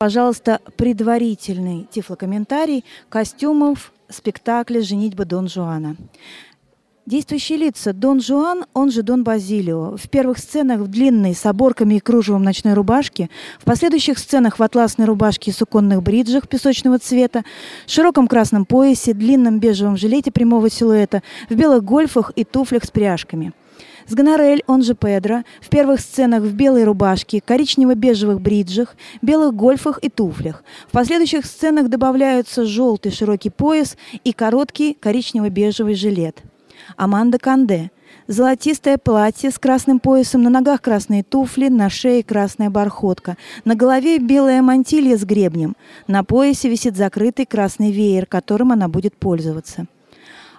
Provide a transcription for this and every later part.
Пожалуйста, предварительный тифлокомментарий костюмов спектакля «Женитьба Дон Жуана». Действующие лица. Дон Жуан, он же Дон Базилио. В первых сценах в длинной, с оборками и кружевом ночной рубашке, в последующих сценах в атласной рубашке и суконных бриджах песочного цвета, широком красном поясе, длинном бежевом жилете прямого силуэта, в белых гольфах и туфлях с пряжками – с Гонорель, он же Педро, в первых сценах в белой рубашке, коричнево-бежевых бриджах, белых гольфах и туфлях. В последующих сценах добавляются желтый широкий пояс и короткий коричнево-бежевый жилет. Аманда Канде – золотистое платье с красным поясом, на ногах красные туфли, на шее красная бархотка, на голове белая мантилья с гребнем, на поясе висит закрытый красный веер, которым она будет пользоваться.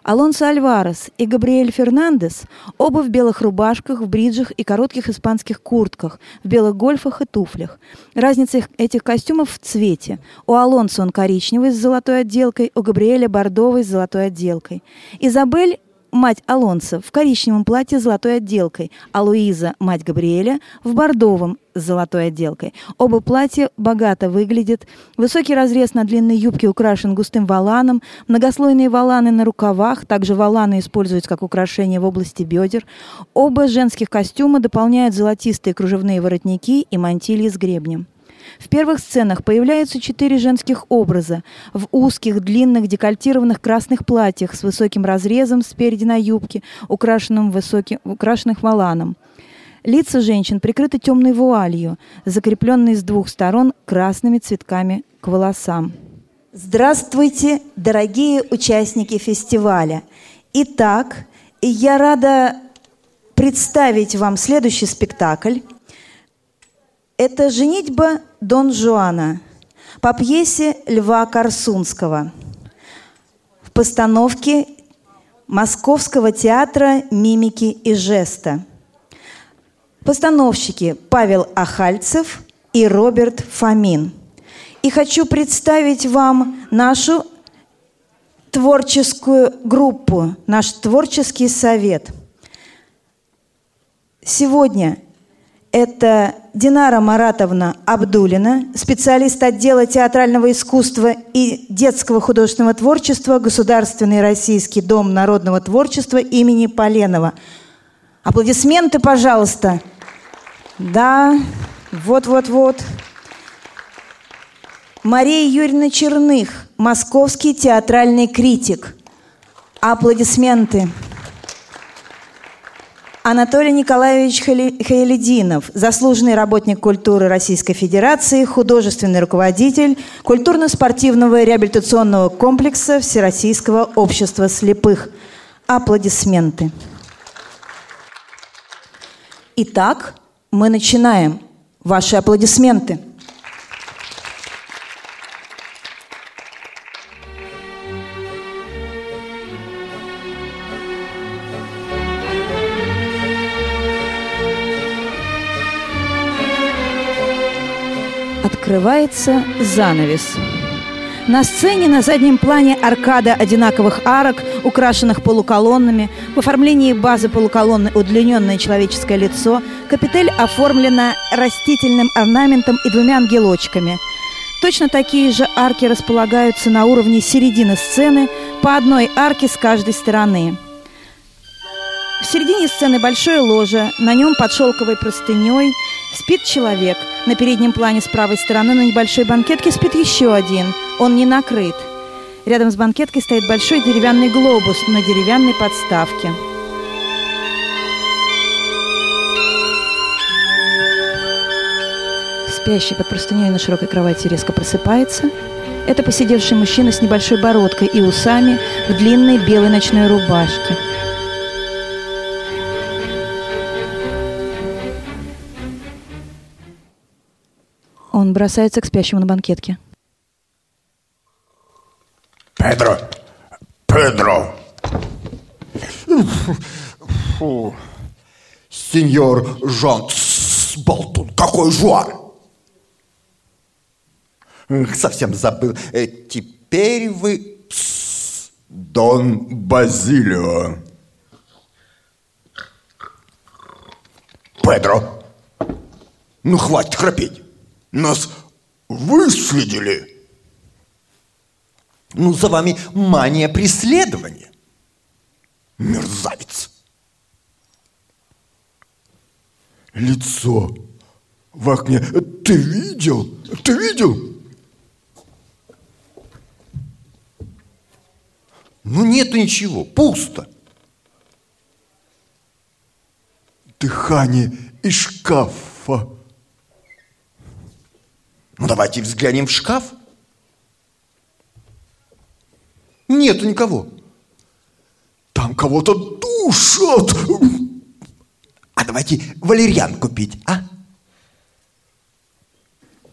Алонсо Альварес и Габриэль Фернандес оба в белых рубашках, в бриджах и коротких испанских куртках, в белых гольфах и туфлях. Разница этих костюмов в цвете. У Алонсо он коричневый с золотой отделкой, у Габриэля бордовый с золотой отделкой. Изабель мать Алонса в коричневом платье с золотой отделкой, а Луиза, мать Габриэля, в бордовом с золотой отделкой. Оба платья богато выглядят. Высокий разрез на длинной юбке украшен густым валаном, многослойные валаны на рукавах, также валаны используются как украшение в области бедер. Оба женских костюма дополняют золотистые кружевные воротники и мантильи с гребнем. В первых сценах появляются четыре женских образа в узких, длинных, декольтированных красных платьях с высоким разрезом спереди на юбке, украшенным высоким, украшенных валаном. Лица женщин прикрыты темной вуалью, закрепленной с двух сторон красными цветками к волосам. Здравствуйте, дорогие участники фестиваля! Итак, я рада представить вам следующий спектакль – это «Женитьба Дон Жуана» по пьесе Льва Корсунского в постановке Московского театра мимики и жеста. Постановщики Павел Ахальцев и Роберт Фомин. И хочу представить вам нашу творческую группу, наш творческий совет. Сегодня это Динара Маратовна Абдулина, специалист отдела театрального искусства и детского художественного творчества Государственный Российский дом народного творчества имени Поленова. Аплодисменты, пожалуйста. Да, вот-вот-вот. Мария Юрьевна Черных, московский театральный критик. Аплодисменты. Аплодисменты. Анатолий Николаевич Хаялединов, заслуженный работник культуры Российской Федерации, художественный руководитель культурно-спортивного реабилитационного комплекса Всероссийского общества слепых. Аплодисменты. Итак, мы начинаем. Ваши аплодисменты. Открывается занавес. На сцене на заднем плане аркада одинаковых арок, украшенных полуколоннами. В оформлении базы полуколонны удлиненное человеческое лицо. Капитель оформлена растительным орнаментом и двумя ангелочками. Точно такие же арки располагаются на уровне середины сцены, по одной арке с каждой стороны. В середине сцены большое ложе, на нем под шелковой простыней спит человек. На переднем плане с правой стороны на небольшой банкетке спит еще один. Он не накрыт. Рядом с банкеткой стоит большой деревянный глобус на деревянной подставке. Спящий под простыней на широкой кровати резко просыпается. Это посидевший мужчина с небольшой бородкой и усами в длинной белой ночной рубашке – Он бросается к спящему на банкетке. Педро! Педро! Фу. Сеньор Жан, болтун, какой жуар! Совсем забыл. Э, теперь вы Дон Базилио. Педро, ну хватит храпеть. Нас выследили. Ну, за вами мания преследования. Мерзавец. Лицо в окне. Ты видел? Ты видел? Ну, нету ничего, пусто. Дыхание из шкафа. Ну, давайте взглянем в шкаф. Нету никого. Там кого-то душат. А давайте валерьянку пить, а?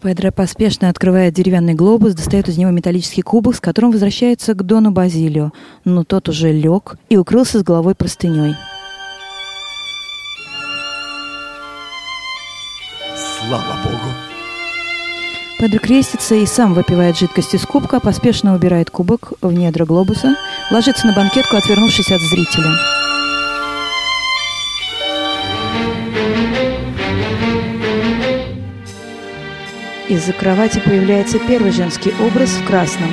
Педро поспешно открывает деревянный глобус, достает из него металлический кубок, с которым возвращается к Дону Базилио, но тот уже лег и укрылся с головой простыней. Слава Богу. Педро крестится и сам выпивает жидкость из кубка, поспешно убирает кубок в недра глобуса, ложится на банкетку, отвернувшись от зрителя. Из-за кровати появляется первый женский образ в красном.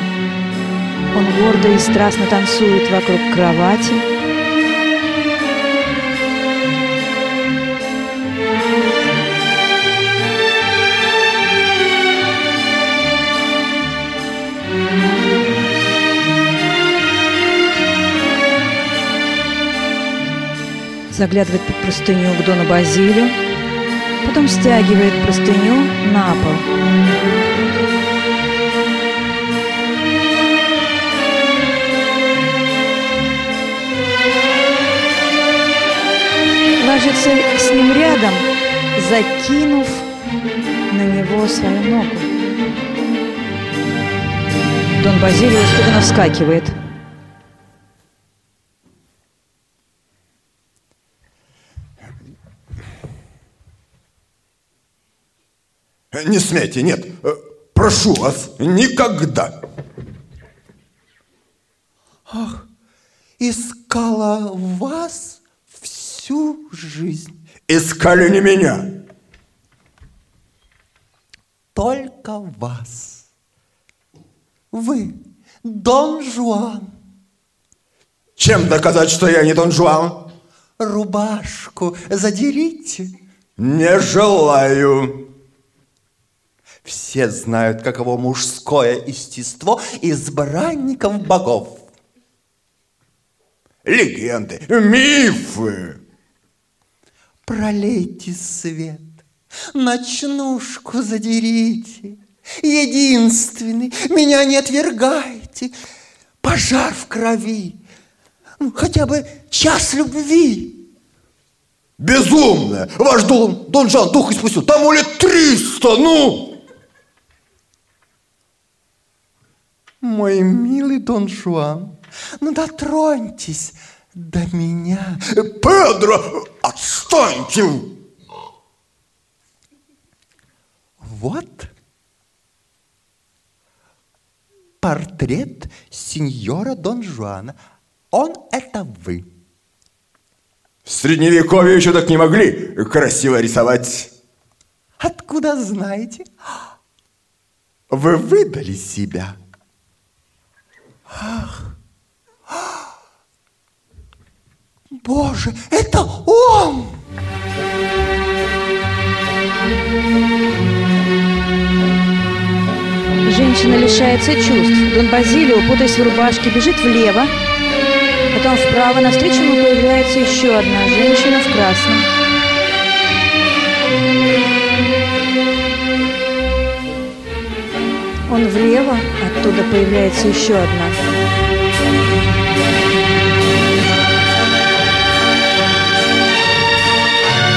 Он гордо и страстно танцует вокруг кровати. Заглядывает под простыню к Дону Базилию, потом стягивает простыню на пол. Ложится с ним рядом, закинув на него свою ногу. Дон Базилио испуганно вскакивает. Не смейте, нет. Э, Прошу вас, никогда. Ах, искала вас всю жизнь. Искали не меня. Только вас. Вы Дон Жуан. Чем доказать, что я не Дон Жуан? Рубашку задерите. Не желаю. Все знают, каково мужское естество избранников богов. Легенды, мифы. Пролейте свет, ночнушку задерите. Единственный, меня не отвергайте. Пожар в крови, ну, хотя бы час любви. Безумная! Ваш Дон, Дон Жан дух испустил. Тому лет триста, ну! Мой милый Дон Жуан, ну дотроньтесь до меня. Педро, отстаньте! Вот портрет сеньора Дон Жуана. Он это вы. В средневековье еще так не могли красиво рисовать. Откуда знаете? Вы выдали себя. Ах. Боже, это он! Женщина лишается чувств. Дон Базилио, путаясь в рубашке, бежит влево. Потом вправо. Навстречу ему появляется еще одна женщина в красном. Он влево, оттуда появляется еще одна.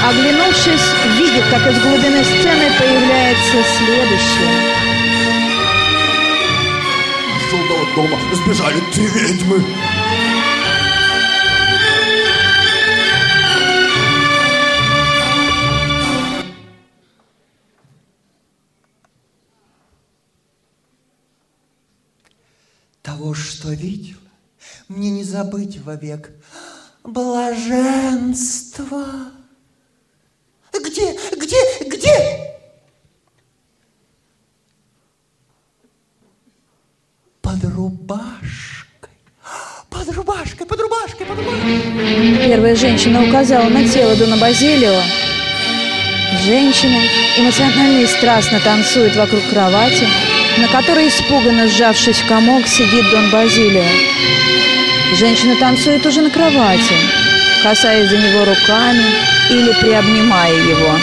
Оглянувшись, видит, как из глубины сцены появляется следующая. Из желтого дома сбежали три ведьмы. Того, что видел, мне не забыть вовек. Блаженство. Где, где, где? под рубашкой. Под рубашкой, под рубашкой, под рубашкой. Первая женщина указала на тело Дона Базилио. Женщина эмоционально и страстно танцует вокруг кровати, на которой, испуганно сжавшись в комок, сидит Дон Базилио. Женщина танцует уже на кровати, касаясь за него руками или приобнимая его.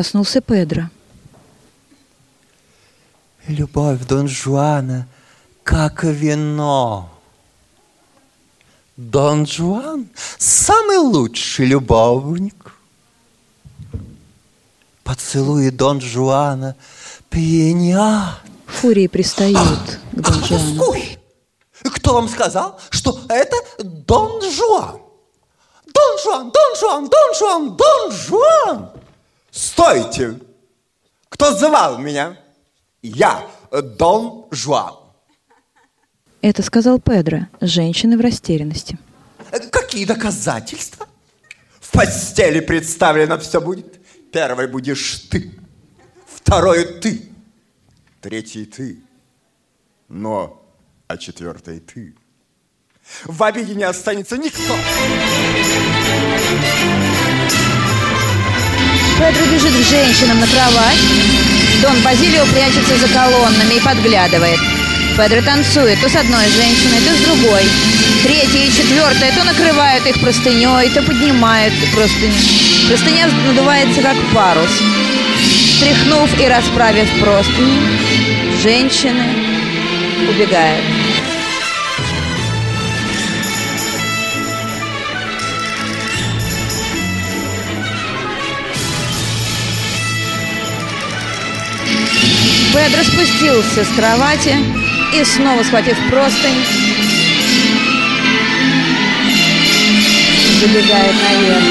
Проснулся Педро. Любовь Дон Жуана как вино. Дон Жуан самый лучший любовник. Поцелуи Дон Жуана пьянят. Фурии пристают к Дон Жуану. Ой, кто вам сказал, что это Дон Жуан? Дон Жуан, Дон Жуан, Дон Жуан, Дон Жуан! Стойте! Кто звал меня? Я, Дон Жуан. Это сказал Педро, женщины в растерянности. Какие доказательства? В постели представлено все будет. Первый будешь ты, второй ты, третий ты, но а четвертый ты. В обиде не останется никто. Педро бежит к женщинам на кровать. Дон Базилио прячется за колоннами и подглядывает. Педро танцует то с одной женщиной, то с другой. Третья и четвертая то накрывают их простыней, то поднимают простыню. Простыня надувается, как парус. Стряхнув и расправив простыню, женщины убегают. Педро спустился с кровати и снова схватив простынь, забегает наверх.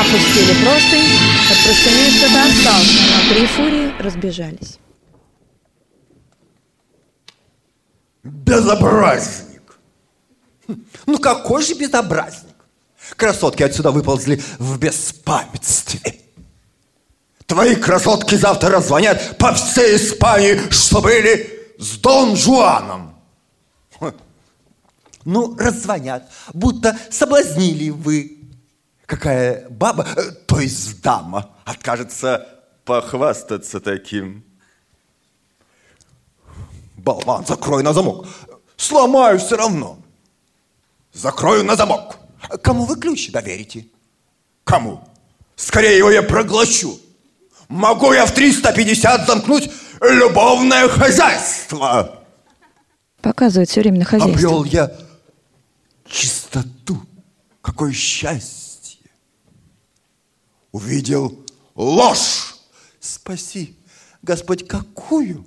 Опустили простынь, под простыней что-то осталось, но три фурии разбежались. Безобразник! Ну какой же безобразник? Красотки отсюда выползли в беспамятстве. Твои красотки завтра раззвонят по всей Испании, что были с Дон Жуаном. Ну, раззвонят, будто соблазнили вы. Какая баба, э, то есть дама, откажется похвастаться таким. Болван, закрой на замок. Сломаю все равно. Закрою на замок. Кому вы ключ доверите? Кому? Скорее его я проглощу. Могу я в 350 замкнуть любовное хозяйство. Показывает все время на хозяйство. Обрел я чистоту. Какое счастье. Увидел ложь. Спаси, Господь, какую?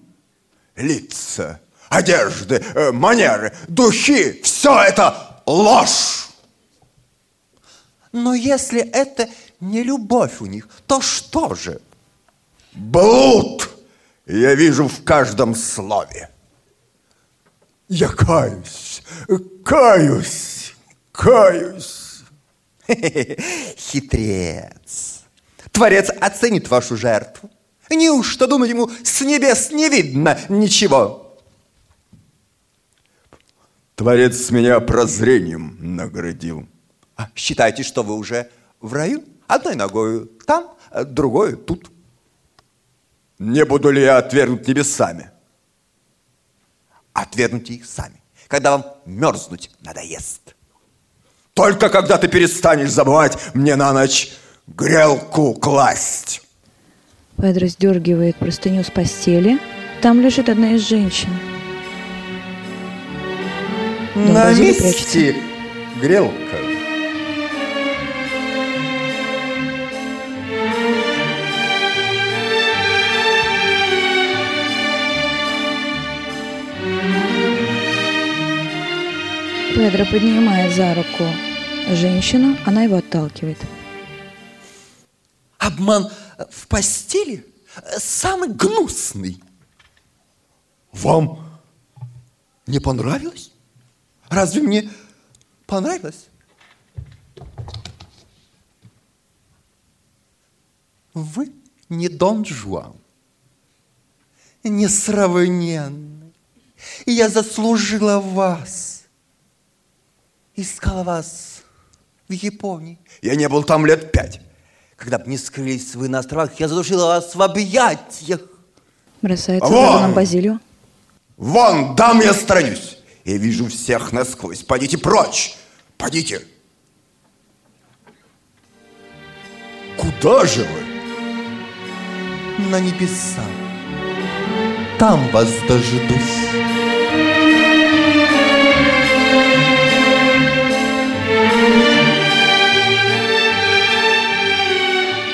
Лица, одежды, э, манеры, духи. Все это ложь. Но если это не любовь у них, то что же? Блуд я вижу в каждом слове. Я каюсь, каюсь, каюсь. Хитрец. Творец оценит вашу жертву. Неужто, думать ему, с небес не видно ничего? Творец меня прозрением наградил. А считайте, что вы уже в раю? Одной ногою там, другой тут. Не буду ли я отвергнут небесами? Отвергните их сами, когда вам мерзнуть надоест. Только когда ты перестанешь забывать мне на ночь грелку класть. Педро сдергивает простыню с постели. Там лежит одна из женщин. На месте грелка. Педро поднимает за руку женщину, она его отталкивает. Обман в постели самый гнусный. Вам не понравилось? Разве мне понравилось? Вы не Дон Жуан, несравненный. Я заслужила вас. Искала вас в Японии. Я не был там лет пять. Когда бы не скрылись вы на островах, я задушила вас в объятиях. Бросается Вон! за Доном Базилио. Вон, дам я сторонюсь. Я вижу всех насквозь. Пойдите прочь. Пойдите. Куда же вы? На небеса. Там вас дождусь.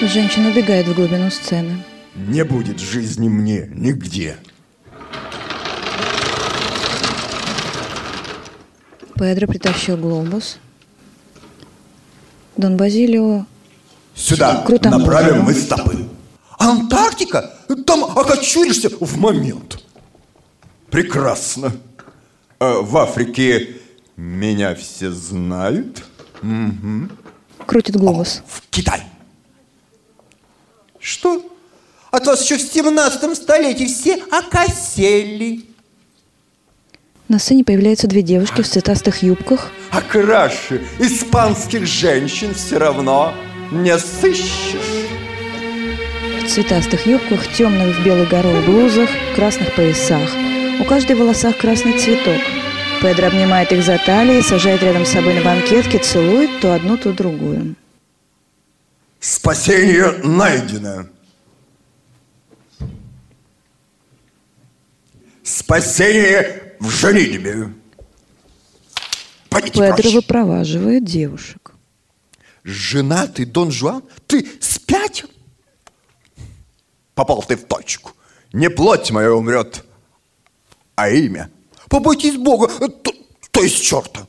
Женщина убегает в глубину сцены. Не будет жизни мне нигде. Педро притащил глобус. Дон Базилио Сюда Круто. направим мы стопы. Антарктика? Там окочуришься в момент. Прекрасно. Э, В Африке меня все знают. крутит глобус. В Китай. Что? От вас еще в 17 столетии все окосели. На сцене появляются две девушки в цветастых юбках. А краше испанских женщин все равно не сыщешь. В цветастых юбках, темных в белых горох блузах, красных поясах. У каждой в волосах красный цветок. Педро обнимает их за талии, сажает рядом с собой на банкетке, целует то одну, то другую. Спасение найдено. Спасение в женитьбе. Пойдите Педро прочь. выпроваживает девушек. Женатый Дон Жуан? Ты спятил? Попал ты в точку. Не плоть моя умрет, а имя. Побойтесь Бога, то, то есть черта.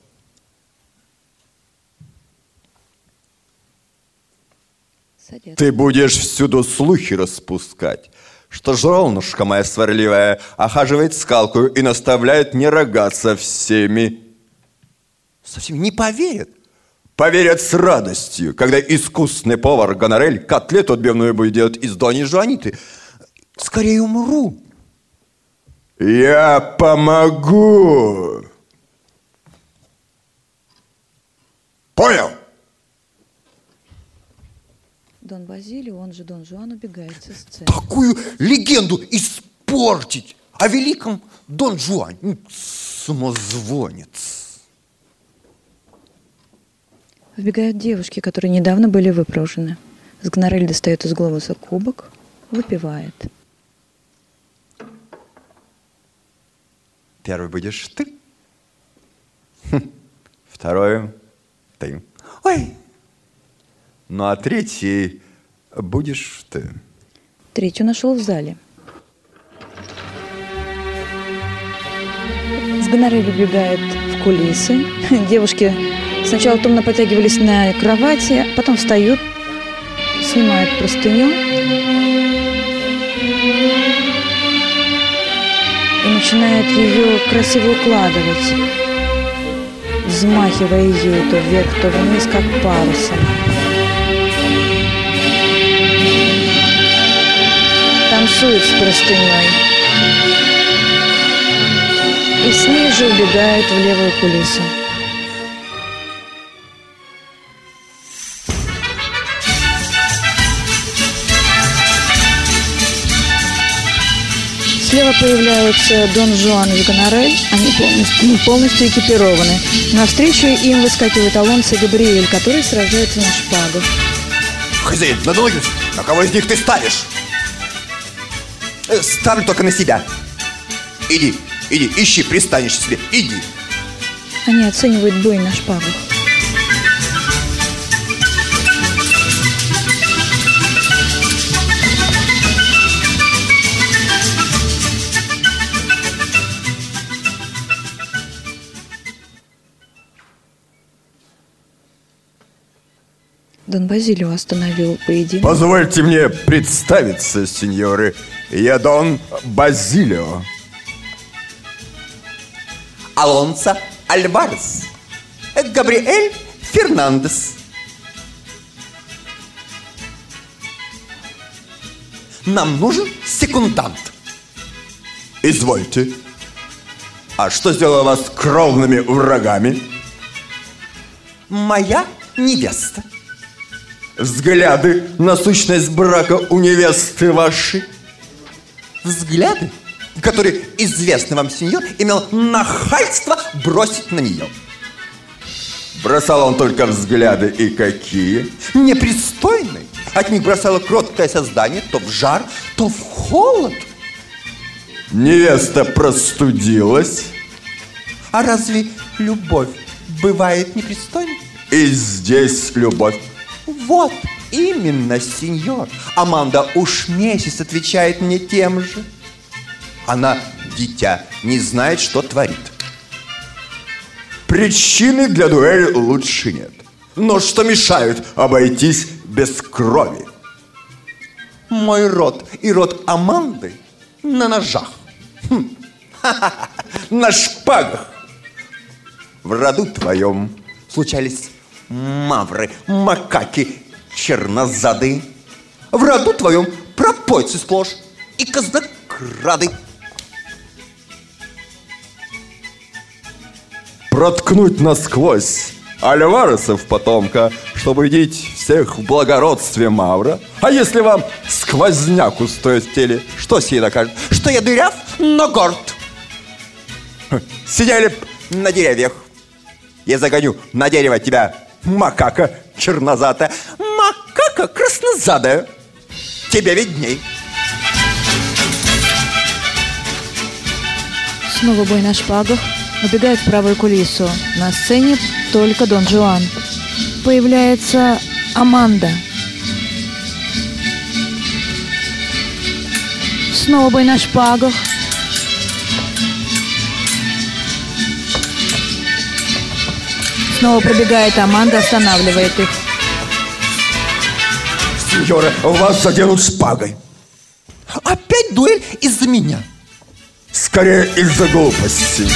Садятся. Ты будешь всюду слухи распускать, что жролнушка моя сварливая охаживает скалку и наставляет не рогаться всеми. Совсем не поверят. Поверят с радостью, когда искусный повар Гонорель котлету отбивную будет делать из Дони Жуаниты. Скорее умру. Я помогу. Понял? Дон Базилио, он же Дон Жуан, убегает со сцены. такую легенду испортить о великом Дон Жуане. М, Самозвонец. Вбегают девушки, которые недавно были выпрошены. Сгнорель достает из глобуса кубок, выпивает. Первый будешь ты. Хм. Второй ты. Ой. Ну а третий будешь ты. Третью нашел в зале. Сгонорель убегает в кулисы. Девушки сначала томно потягивались на кровати, потом встают, снимают простыню и начинают ее красиво укладывать, взмахивая ее то вверх, то вниз, как парусом. Танцует с простыней. И с же убегает в левую кулису. Слева появляются Дон Жуан и Гонорель. Они полностью, полностью экипированы. Навстречу им выскакивает Алонсо Габриэль, которые сражаются на шпагах. Хозяин, надо ноги. На кого из них ты ставишь? Э, Ставлю только на себя. Иди, иди, ищи пристанешь себе, иди. Они оценивают бой на шпагах. Дон Базилио остановил поединок. Позвольте мне представиться, сеньоры. Я Дон Базилио. Алонсо Альварес. Габриэль Фернандес. Нам нужен секундант. Извольте. А что сделало вас кровными врагами? Моя невеста. Взгляды на сущность брака у невесты вашей. Взгляды, которые известный вам сеньор имел нахальство бросить на нее. Бросал он только взгляды и какие? Непристойные. От них бросало кроткое создание то в жар, то в холод. Невеста простудилась. А разве любовь бывает непристойной? И здесь любовь. Вот именно, сеньор. Аманда уж месяц отвечает мне тем же. Она, дитя, не знает, что творит. Причины для дуэли лучше нет. Но что мешает обойтись без крови? Мой род и род Аманды на ножах. Хм. На шпагах. В роду твоем случались мавры, макаки, чернозады. В роду твоем пропойцы сплошь и казнокрады. Проткнуть насквозь Альваресов потомка, чтобы видеть всех в благородстве Мавра. А если вам сквозняк устоит в теле, что сей докажет? Что я дыряв, но горд. Сидели на деревьях. Я загоню на дерево тебя, макака чернозадая, макака краснозадая. Тебе видней. Снова бой на шпагах. Убегает в правую кулису. На сцене только Дон Жуан. Появляется Аманда. Снова бой на шпагах. Снова пробегает Аманда, останавливает их. Сеньора, вас заденут шпагой. Опять дуэль из-за меня. Скорее из-за глупости.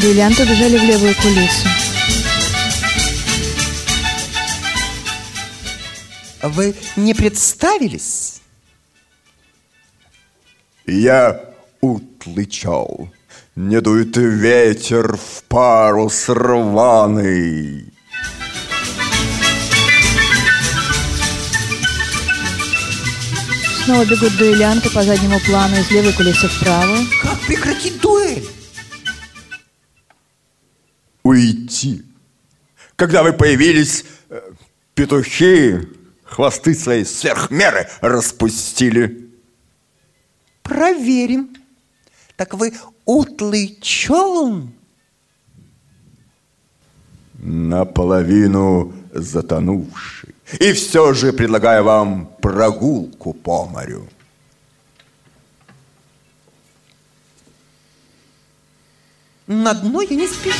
Дуэлянты убежали в левую кулису. Вы не представились? Я утлычал. Не дует ветер в парус рваный. Снова бегут дуэлянты по заднему плану из левой кулисы в правую. Как прекратить дуэль? Уйти. Когда вы появились, э, петухи хвосты свои сверх меры распустили. Проверим. Так вы утлый челн? Наполовину затонувший. И все же предлагаю вам прогулку по морю. На дно я не спешу.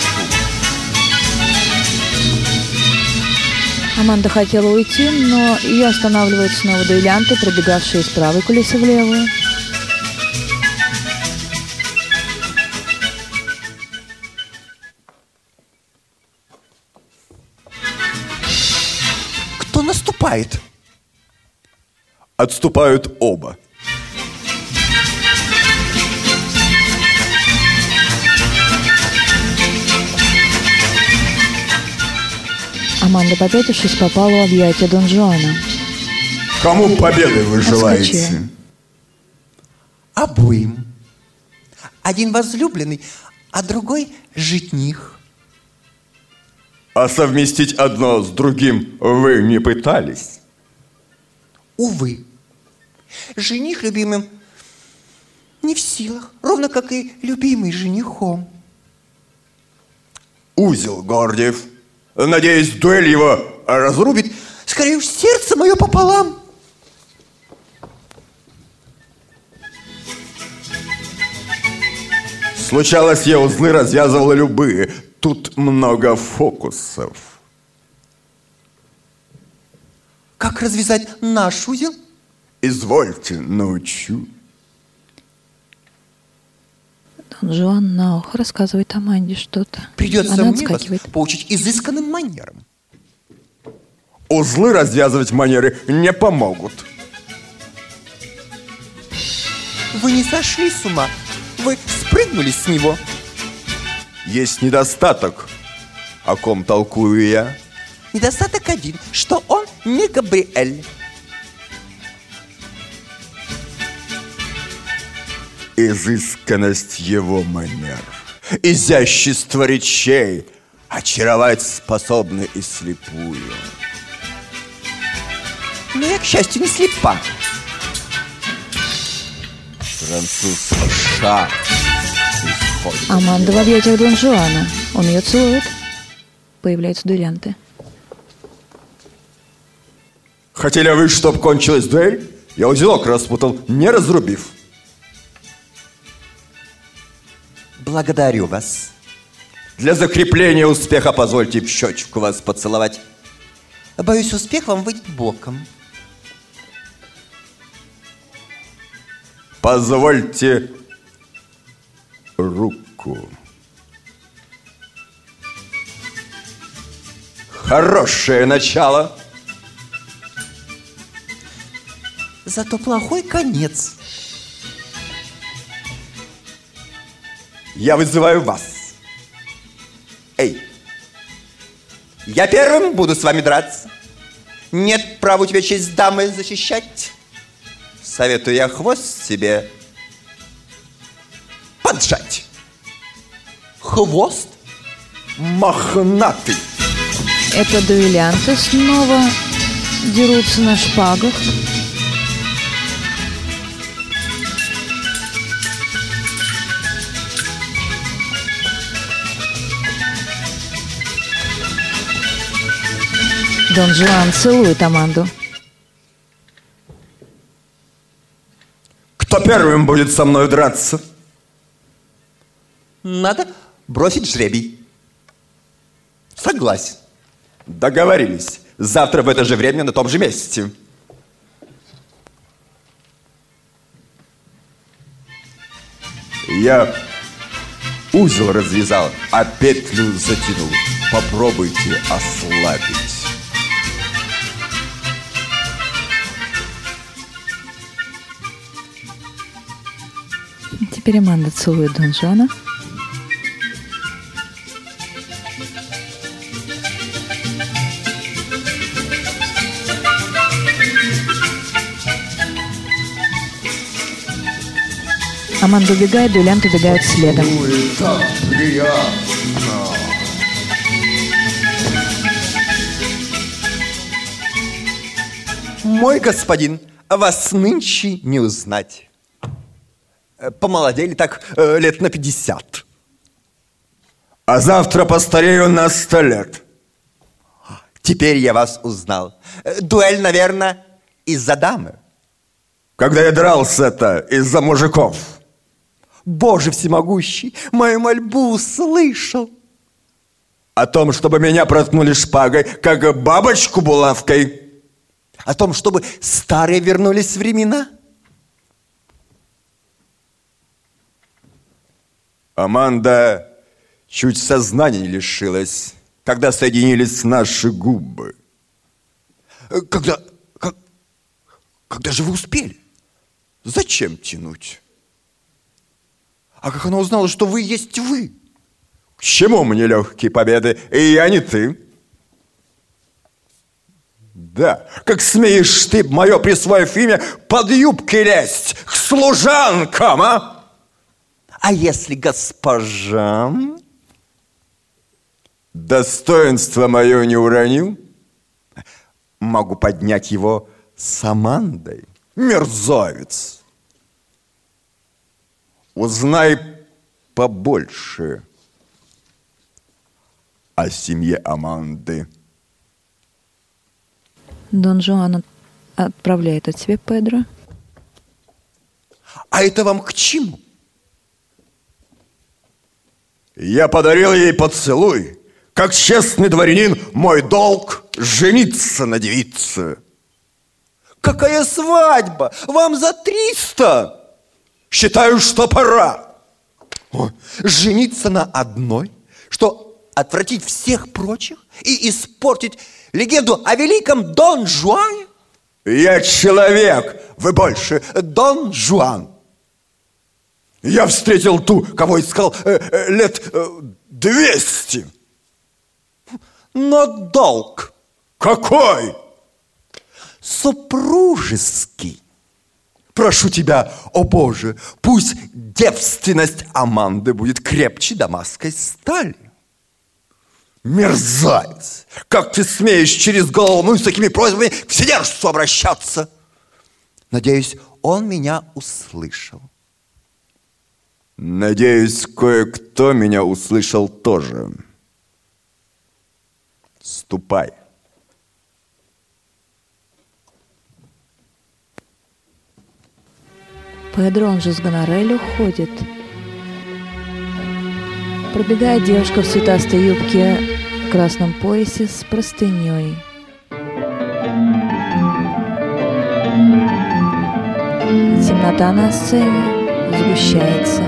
Аманда хотела уйти, но ее останавливают снова дуэлянты, пробегавшие из правой кулисы в левую. Кто наступает? Отступают оба. Аманда, попятившись, попала в объятия Дон Жуана. Кому победы вы Отскочила. желаете? Обоим. Один возлюбленный, а другой житних. А совместить одно с другим вы не пытались? Увы, Жених любимым не в силах, ровно как и любимый женихом. Узел Гордиев. Надеюсь, дуэль его разрубит. Скорее уж, сердце мое пополам. Случалось, я узлы развязывала любые. Тут много фокусов. Как развязать наш узел? Извольте, научу. Дон Жуан на ухо рассказывает Аманде что-то. Придется Она мне вас отскакивает. поучить изысканным манерам. Узлы развязывать манеры не помогут. Вы не сошли с ума. Вы спрыгнули с него. Есть недостаток, о ком толкую я. Недостаток один, что он не Габриэль. Изысканность его манер, изящество речей, очаровать способны и слепую. Но я, к счастью, не слепа. Француз шаг. Аманда в объятиях Дон Жуана. Он ее целует. Появляются дуэлянты. Хотели вы, чтоб кончилась дуэль? Я узелок распутал, не разрубив. Благодарю вас. Для закрепления успеха позвольте в щечку вас поцеловать. Боюсь, успех вам выйдет боком. Позвольте руку. Хорошее начало. Зато плохой конец. Я вызываю вас. Эй, я первым буду с вами драться. Нет права у тебя честь дамы защищать. Советую я хвост себе поджать. Хвост мохнатый. Это дуэлянты снова дерутся на шпагах. Дон Жуан целует Аманду. Кто первым будет со мной драться? Надо бросить жребий. Согласен. Договорились. Завтра в это же время на том же месте. Я узел развязал, а петлю затянул. Попробуйте ослабить. Теперь Аманда целует Дон Жуана. Аманда убегает, дуэлянт убегает следом. Мой господин, вас нынче не узнать. Э, Помолодели так э, лет на 50. А завтра постарею на сто лет. Теперь я вас узнал. Э, Дуэль, наверное, из-за дамы. Когда я дрался-то из-за мужиков. Боже всемогущий, мою мольбу услышал. О том, чтобы меня проткнули шпагой, как бабочку булавкой. О том, чтобы старые вернулись времена. Аманда чуть сознания не лишилась, когда соединились наши губы. Когда... как- когда же вы успели? Зачем тянуть? А как она узнала, что вы есть вы? К чему мне легкие победы? И я не ты. Да, как смеешь ты, мое присвоив имя, под юбки лезть к служанкам, а? А если госпожам? Достоинство мое не уронил? Могу поднять его с Амандой. мерзавец. Узнай побольше о семье Аманды. Дон Жуан отправляет от себя Педро. А это вам к чему? Я подарил ей поцелуй. Как честный дворянин, мой долг жениться на девице. Какая свадьба? Вам за триста? Считаю, что пора. Жениться на одной, что отвратить всех прочих и испортить легенду о великом Дон Жуане? Я человек, вы больше Дон Жуан. Я встретил ту, кого искал э, э, лет э, двести. Но долг какой? Супружеский. Прошу тебя, о Боже, пусть девственность Аманды будет крепче дамасской стали. Мерзавец! Как ты смеешь через голову ну, с такими просьбами к вседержцу обращаться? Надеюсь, он меня услышал. Надеюсь, кое-кто меня услышал тоже. Ступай. Педро, он же с Гонорель уходит. Пробегает девушка в цветастой юбке в красном поясе с простыней. Темнота на сцене сгущается.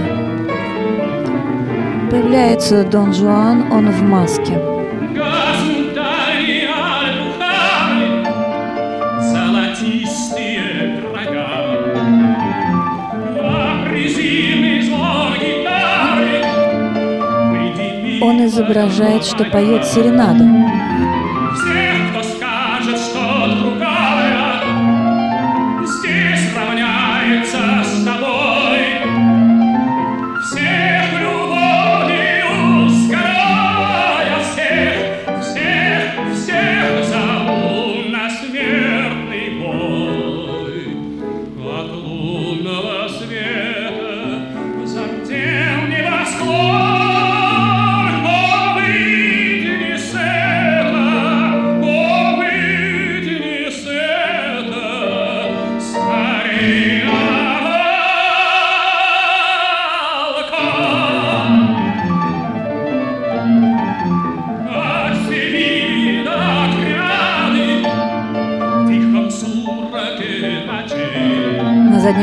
Появляется Дон Жуан, он в маске. Он изображает, что поет серенаду.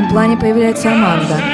Плане появляется Аманда.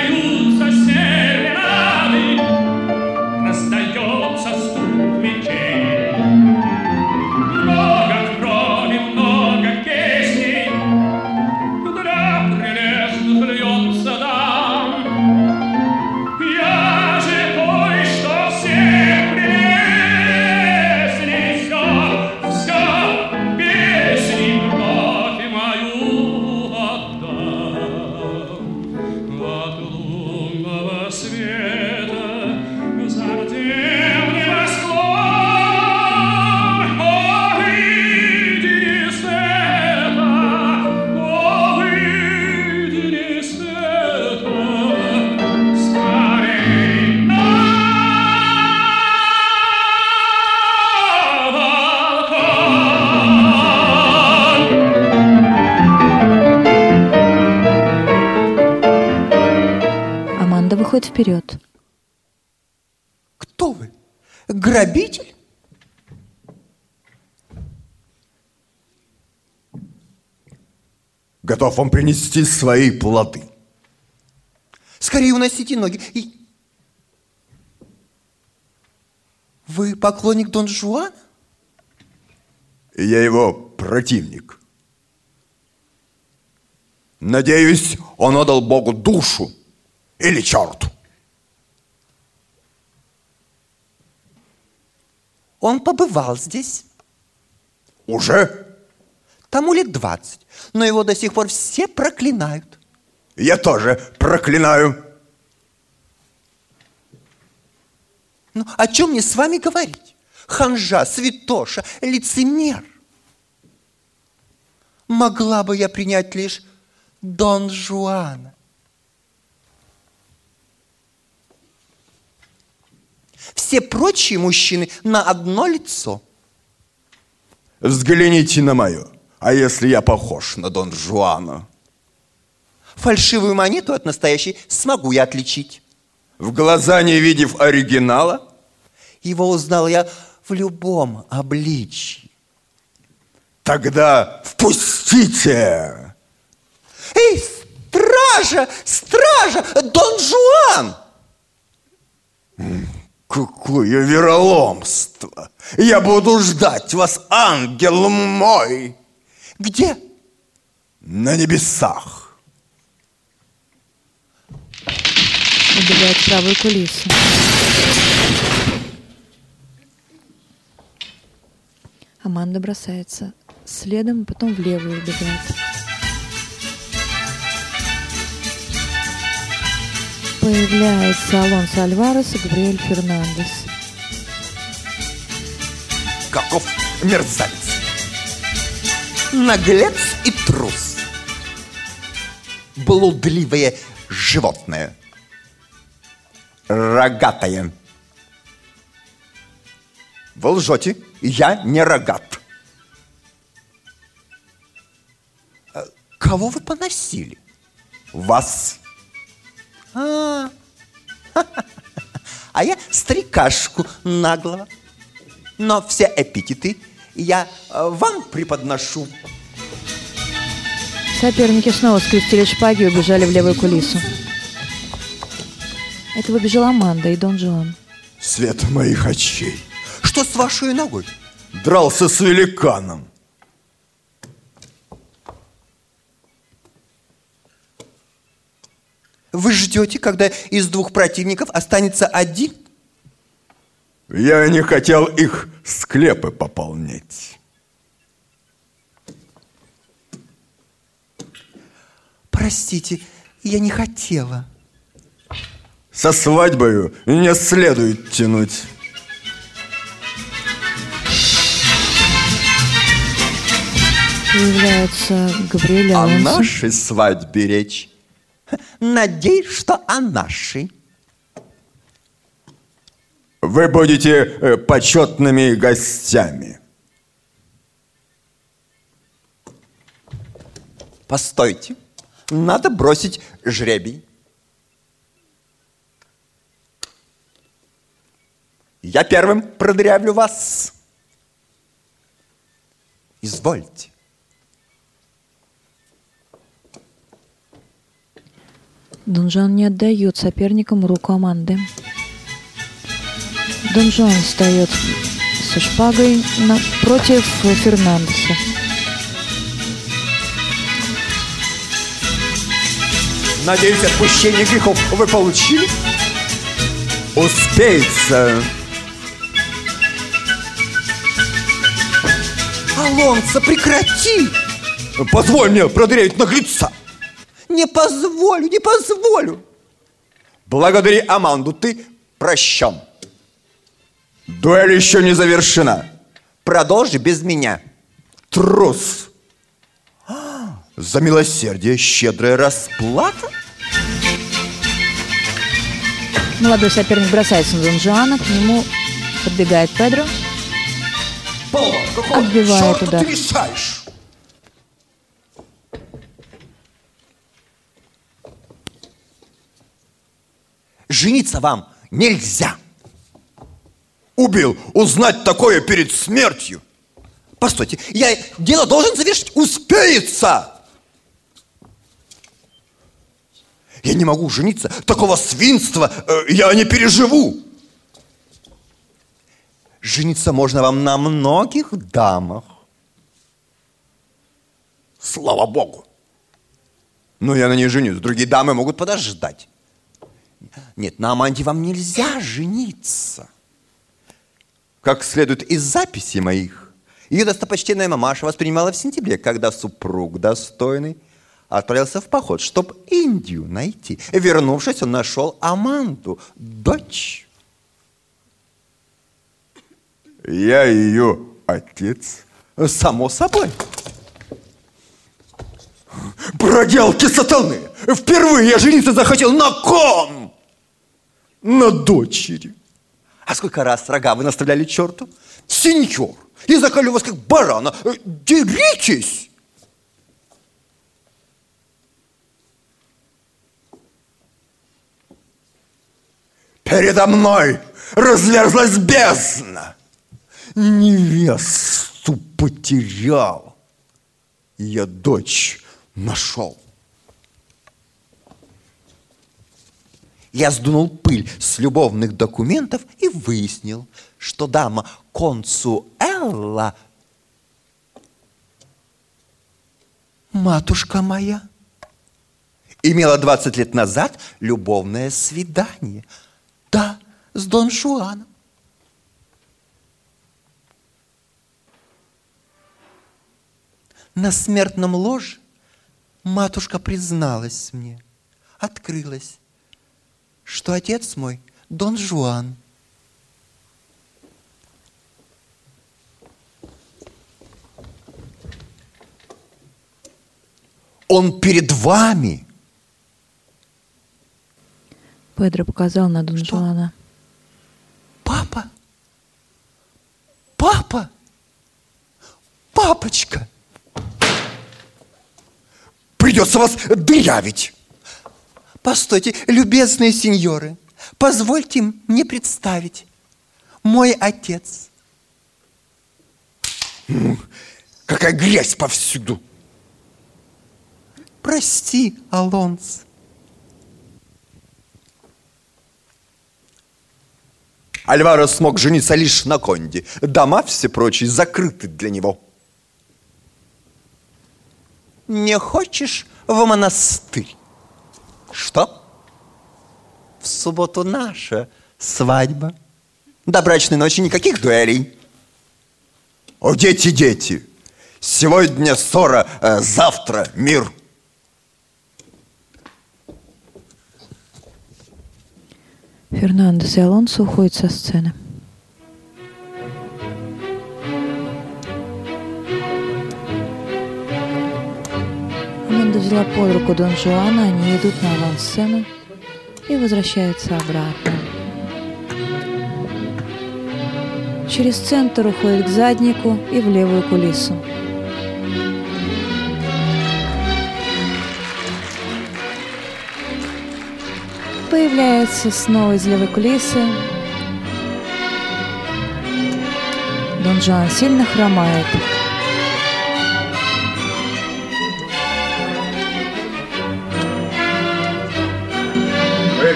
Выходит вперед. Кто вы? Грабитель? Готов вам принести свои плоды. Скорее уносите ноги. И... Вы поклонник Дон Жуана? Я его противник. Надеюсь, он отдал Богу душу или черту. Он побывал здесь. Уже? Тому лет двадцать. Но его до сих пор все проклинают. Я тоже проклинаю. Ну, о чем мне с вами говорить? Ханжа, святоша, лицемер. Могла бы я принять лишь Дон Жуана. Все прочие мужчины на одно лицо. Взгляните на мое. А если я похож на Дон Жуана? Фальшивую монету от настоящей смогу я отличить. В глаза не видев оригинала? Его узнал я в любом обличии. Тогда впустите! Эй, стража, стража, Дон Жуан! Какое вероломство! Я буду ждать вас, ангел мой! Где? На небесах. Убегает в правую кулису. Аманда бросается следом, потом в левую убегает. Появляется Алонсо Альварес и Габриэль Фернандес. Каков мерзавец! Наглец и трус! Блудливое животное! Рогатое! Вы лжете, я не рогат. А Кого вы поносили? Вас. А, а я старикашку наглого. Но все эпитеты я э, вам преподношу. Соперники снова скрестили шпаги и убежали в левую кулису. Это выбежала Аманда и Дон Жуан. Свет моих очей. Что с вашей ногой? Дрался с великаном. Вы ждете, когда из двух противников останется один? Я не хотел их склепы пополнять. Простите, я не хотела. Со свадьбою не следует тянуть. И О Алонсо. нашей свадьбе речь. Надеюсь, что о нашей. Вы будете э, почетными гостями. Постойте, надо бросить жребий. Я первым продырявлю вас. Извольте. Дон Жуан не отдает соперникам руку Аманды. Дон Жуан встает со шпагой напротив Фернандеса. Надеюсь, отпущение грехов вы получили? Успеется. Алонсо, прекрати! Позволь мне продырявить наглеца. Не позволю, не позволю. Благодари Аманду, ты прощен. Дуэль еще не завершена. Продолжи без меня. Трус. За милосердие щедрая расплата? Молодой соперник бросается на Дон Жуана, к нему подбегает Педро. Полно, какого Отбивает черта удар. ты мешаешь? Жениться вам нельзя. Убил. Узнать такое перед смертью. Постойте, я дело должен завершить. Успеется! Я не могу жениться. Такого свинства э, я не переживу. Жениться можно вам на многих дамах. Слава Богу. Но я на ней женюсь. Другие дамы могут подождать. Нет, на Аманде вам нельзя жениться. Как следует из записей моих, ее достопочтенная мамаша воспринимала в сентябре, когда супруг достойный отправился в поход, чтобы Индию найти. Вернувшись, он нашел Аманду, дочь. Я ее отец. Само собой. Проделки сатаны. Впервые я жениться захотел на ком? На дочери. А сколько раз рога вы наставляли черту? Сеньор, я закалю вас как барана. Деритесь! Передо мной разверзлась бездна. Невесту потерял. Я дочь нашел. Я сдунул пыль с любовных документов и выяснил, что дама Консуэлла матушка моя имела 20 лет назад любовное свидание. Да, с Дон Жуаном. На смертном ложе матушка призналась мне, открылась, что отец мой Дон Жуан. Он перед вами. Педро показал на Дон Жуана. Папа? Папа? Папочка? Придется вас дырявить. Постойте, любезные сеньоры, позвольте мне представить. Мой отец. Какая грязь повсюду. Прости, Алонс. Альваро смог жениться лишь на Конде. Дома все прочие закрыты для него. Не хочешь в монастырь? Что? В субботу наша свадьба. До брачной ночи никаких дуэлей. О, дети, дети! Сегодня ссора, э, завтра мир. Фернандес и Алонсо уходят со сцены. Аманда взяла под руку Дон Жуана, они идут на авансцену и возвращаются обратно. Через центр уходит к заднику и в левую кулису. Появляется снова из левой кулисы. Дон Жуан сильно хромает.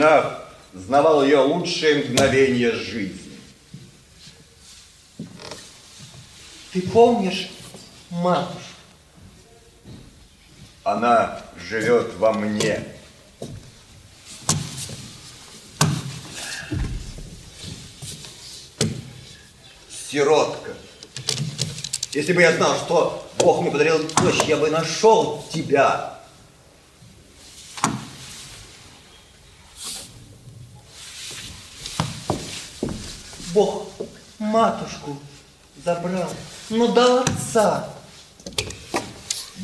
Стенах знавал ее лучшее мгновение жизни. Ты помнишь матушку? Она живет во мне. Сиротка. Если бы я знал, что Бог мне подарил дочь, я бы нашел тебя. Бог матушку забрал, но дал отца.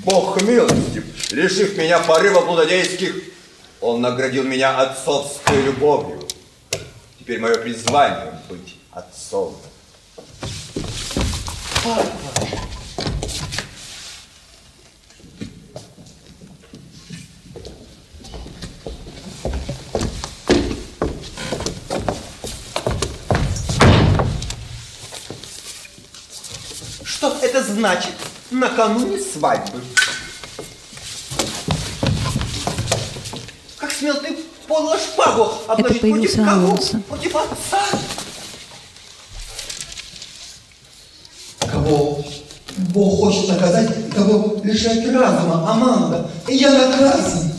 Бог милостив, лишив меня порыва блудодейских, Он наградил меня отцовской любовью. Теперь мое призвание быть отцом. Папа, что это значит накануне свадьбы? Как смел ты подло шпагу обнажить против появился кого? Против отца? Кого Бог хочет наказать, того лишает разума, Аманда. И я наказан.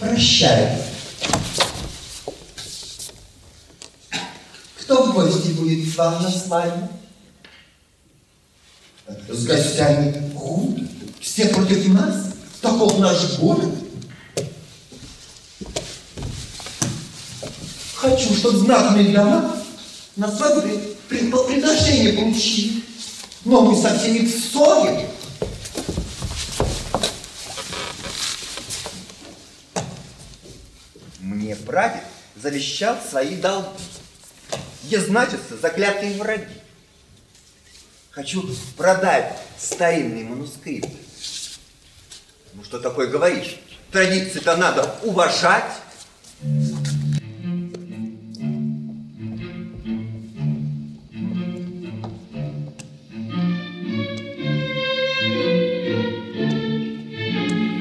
Прощай. Кто в гости будет к вам на свадьбу? С гостями худ? Все против нас? Таков наш город? Хочу, чтобы знатные дома на свадьбе при- по приглашению прощения получили. Но мы со всеми в ссоре. Мне прадед завещал свои долги, где значатся заклятые враги. Хочу продать старинные манускрипты. Ну что такое говоришь? Традиции-то надо уважать.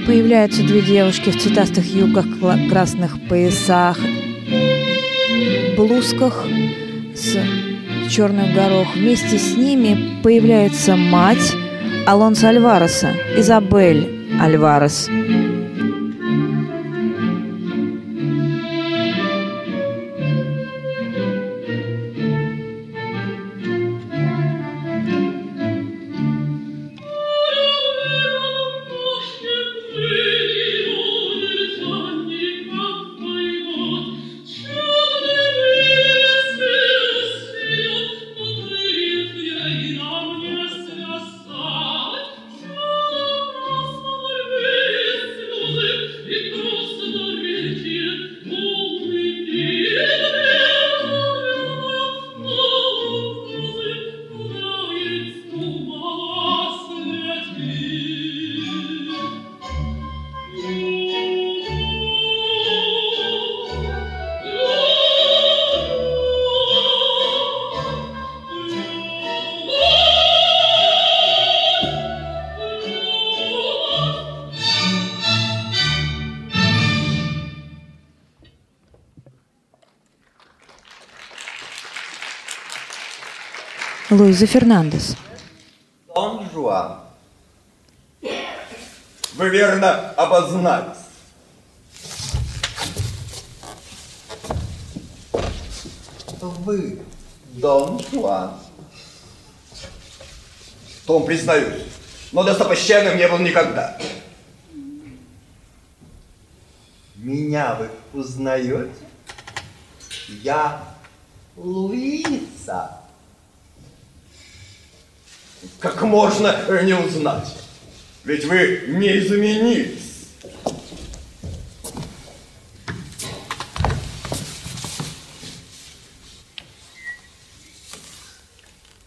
Появляются две девушки в цветастых юбках, красных поясах, блузках с черных горох. Вместе с ними появляется мать Алонсо Альвареса, Изабель Альварес. Луиза Фернандес. Дон Жуан. Вы верно обознались. Вы, Дон Жуан. Том признаюсь. Но достопочтенным не был никогда. Меня вы узнаете? Я Луиса. Как можно не узнать? Ведь вы не изменились.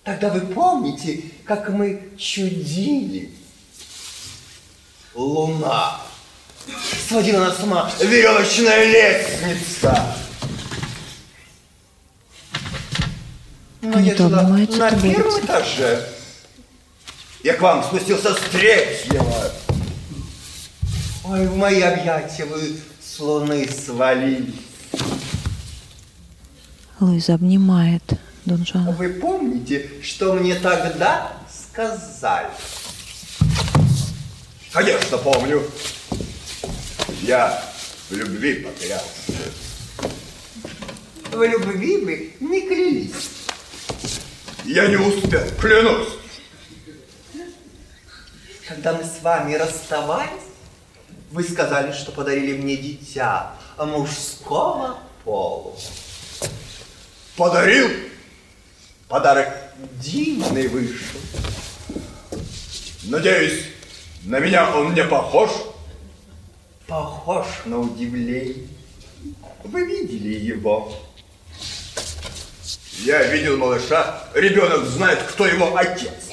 Тогда вы помните, как мы чудили? Луна сводила нас с ума. Веревочная лестница. Но я обнимаются, на первом этаже. Я к вам спустился с третьего. Ой, в мои объятия вы с луны свалились. Луиза обнимает Дон Жуана. Вы помните, что мне тогда сказали? Конечно, помню. Я в любви потерялся. В любви вы не клялись. Я не успел, клянусь. Когда мы с вами расставались, вы сказали, что подарили мне дитя мужского пола. Подарил? Подарок дивный вышел. Надеюсь, на меня он не похож? Похож на удивление. Вы видели его? Я видел малыша. Ребенок знает, кто его отец.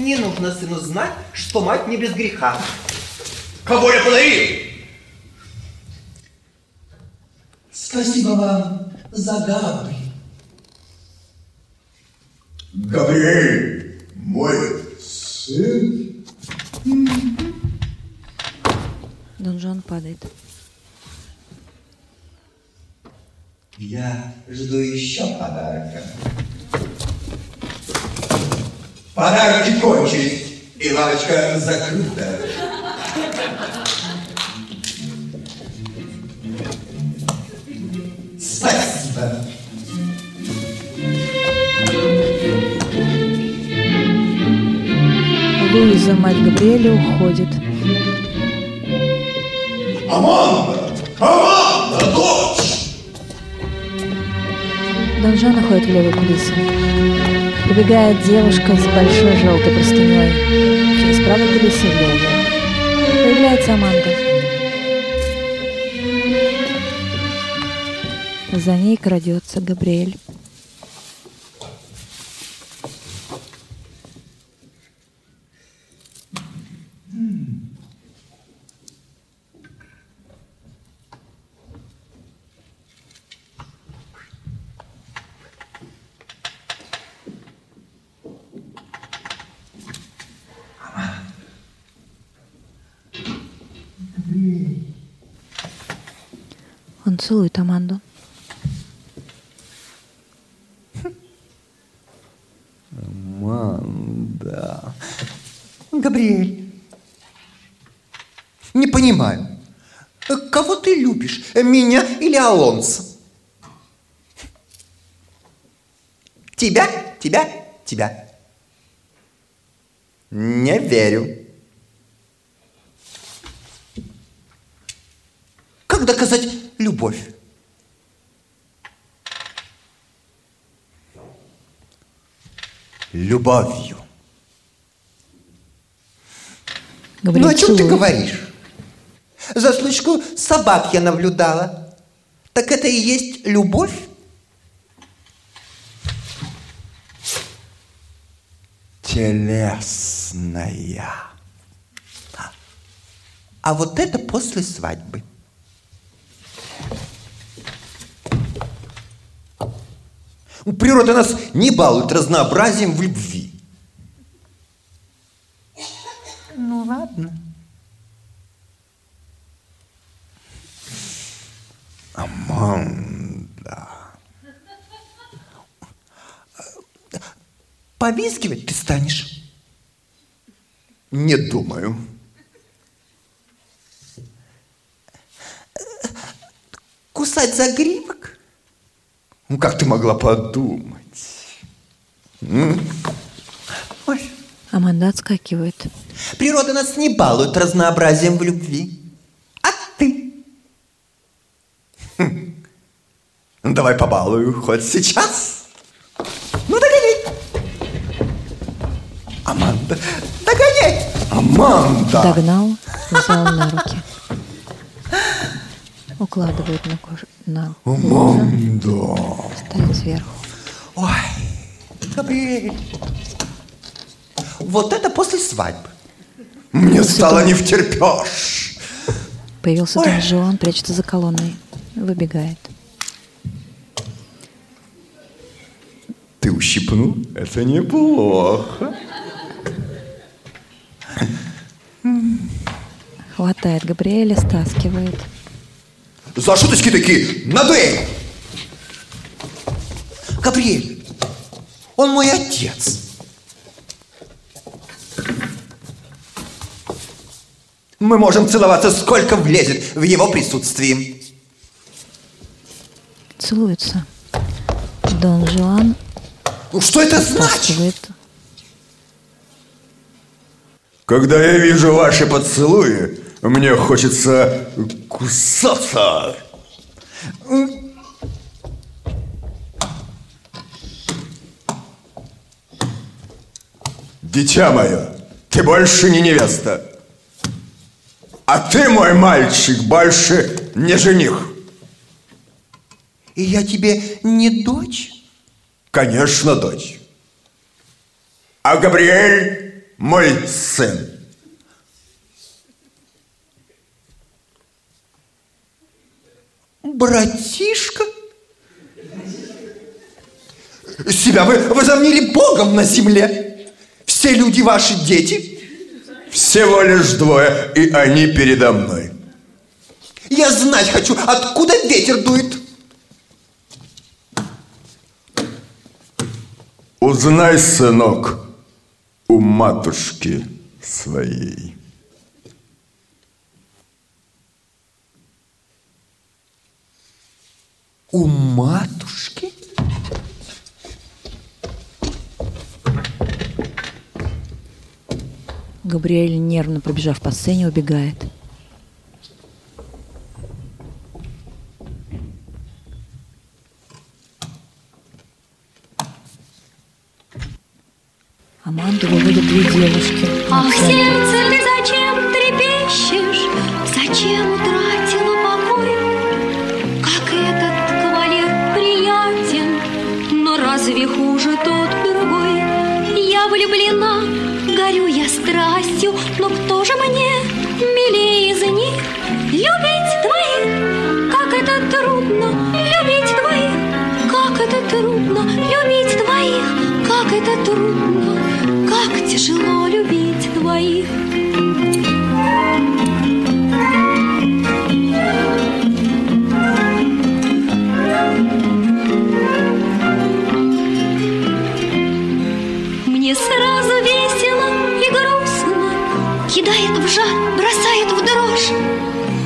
Не нужно сыну знать, что мать не без греха. Кого я подарил? Спасибо вам за Габри. Габриэль, мой сын. Дон Жуан падает. Я жду еще подарка. Подарки кончились, и лавочка закрыта. Спасибо. Луиза, мать Габриэля, уходит. Аманда! Аманда, дочь! Дон Жуан находит в левую кулису. Прибегает девушка с большой желтой простыней. Через правую левую. Появляется Аманда. За ней крадется Габриэль. Он целует Аманду. Аманда. Габриэль. Не понимаю. Кого ты любишь? Меня или Алонсо? Тебя? Тебя? Тебя? Не верю. Как доказать любовь? Любовью. Габриэль ну о чем ты целует. говоришь? За случку собак я наблюдала. Так это и есть любовь? Телесная. А вот это после свадьбы. Природа нас не балует разнообразием в любви. Ну ладно. Аманда. Повискивать ты станешь? Не думаю. Кусать за гривок? Ну, как ты могла подумать? М? Ой. Аманда отскакивает. Природа нас не балует разнообразием в любви. А ты? Хм. Ну, давай побалую, хоть сейчас. Ну, догоняй. Аманда, догоняй. Аманда. Догнал, взял на руки. Укладывает на кожу, на Аманда. ставит сверху. Ой, Габриэль. Вот это после свадьбы. Мне стало не втерпешь. Появился Ой. Дон Жуан, прячется за колонной. Выбегает. Ты ущипнул? Это неплохо. Хватает Габриэля, стаскивает. За шуточки такие, на дуэль! Габриэль, он мой отец. Мы можем целоваться сколько влезет в его присутствии. Целуется. Дон Жуан Ну что это значит? Когда я вижу ваши поцелуи, мне хочется кусаться. Дитя мое, ты больше не невеста. А ты, мой мальчик, больше не жених. И я тебе не дочь? Конечно, дочь. А Габриэль мой сын. Братишка? Себя вы возомнили Богом на земле. Все люди ваши дети. Всего лишь двое, и они передо мной. Я знать хочу, откуда ветер дует. Узнай, сынок, у матушки своей. У матушки? Габриэль, нервно пробежав по сцене, убегает. Аманду выводят две девушки. А в сердце ты зачем трепещешь? Зачем утратишь? Влюблена, горю я страстью, но кто же мне милее из них? Любить двоих, как это трудно, любить двоих, как это трудно, любить двоих, как это трудно, как тяжело любить двоих. Жар, бросает в дрожь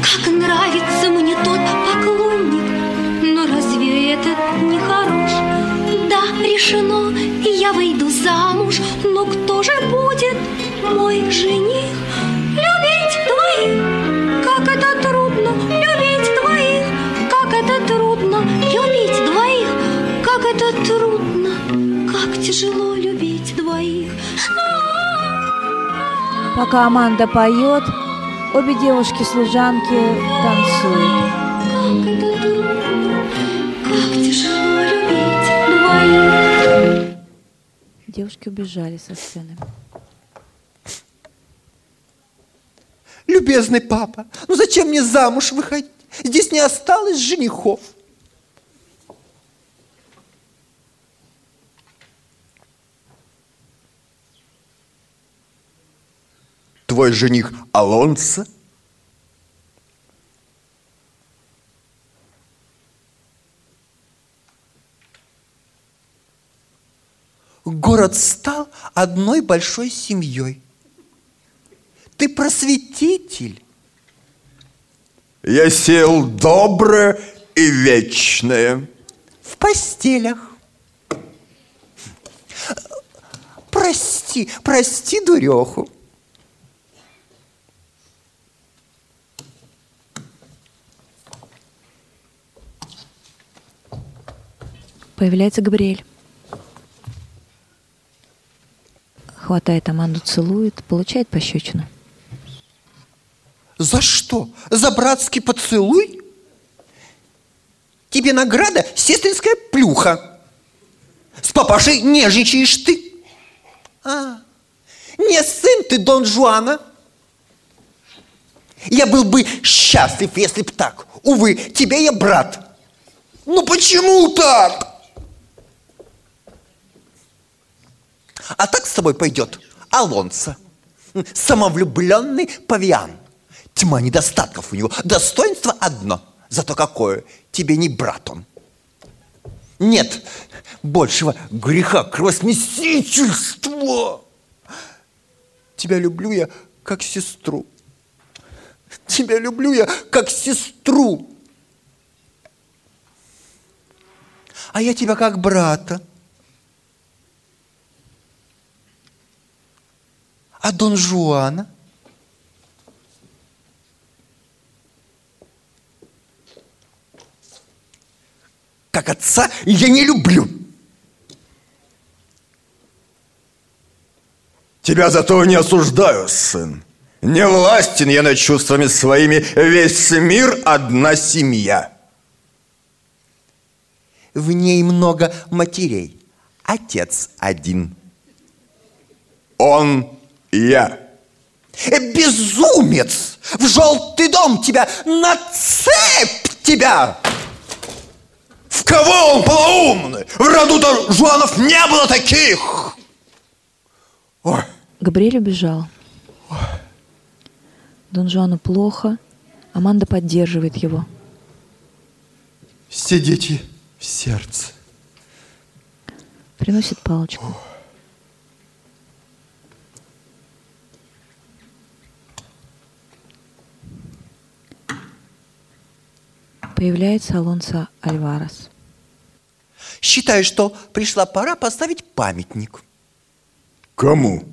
Как нравится мне тот поклонник Но разве этот не хорош? Да, решено, я выйду замуж Но кто же будет мой жених? Пока Аманда поет, обе девушки-служанки танцуют. Как это трудно, как тяжело любить двоих Девушки убежали со сцены. Любезный папа, ну зачем мне замуж выходить? Здесь не осталось женихов. Твой жених Алонсо? Город стал одной большой семьей. Ты просветитель. Я сел доброе и вечное. В постелях. Прости, прости, дуреху. Появляется Габриэль. Хватает Аманду, целует, получает пощечину. За что? За братский поцелуй? Тебе награда сестринская плюха. С папашей нежничаешь ты. А, не сын ты Дон Жуана. Я был бы счастлив, если б так. Увы, тебе я брат. Ну почему так? А так с тобой пойдет Алонсо. Самовлюбленный павиан. Тьма недостатков у него. Достоинство одно. Зато какое? Тебе не брат он. Нет большего греха кровосмесительства. Тебя люблю я как сестру. Тебя люблю я как сестру. А я тебя как брата. А Дон Жуана? Как отца я не люблю. Тебя зато не осуждаю, сын. Не властен я над чувствами своими, весь мир одна семья. В ней много матерей. Отец один. Он я. Э, Безумец! В желтый дом тебя! На цепь тебя! В кого он полоумный? В роду-то Жуанов не было таких! Ой, Габриэль убежал. Дон Жуану плохо. Аманда поддерживает его. все дети в сердце. Приносит палочку. Появляется Алонсо Альварес. Считаю, что пришла пора поставить памятник. Кому?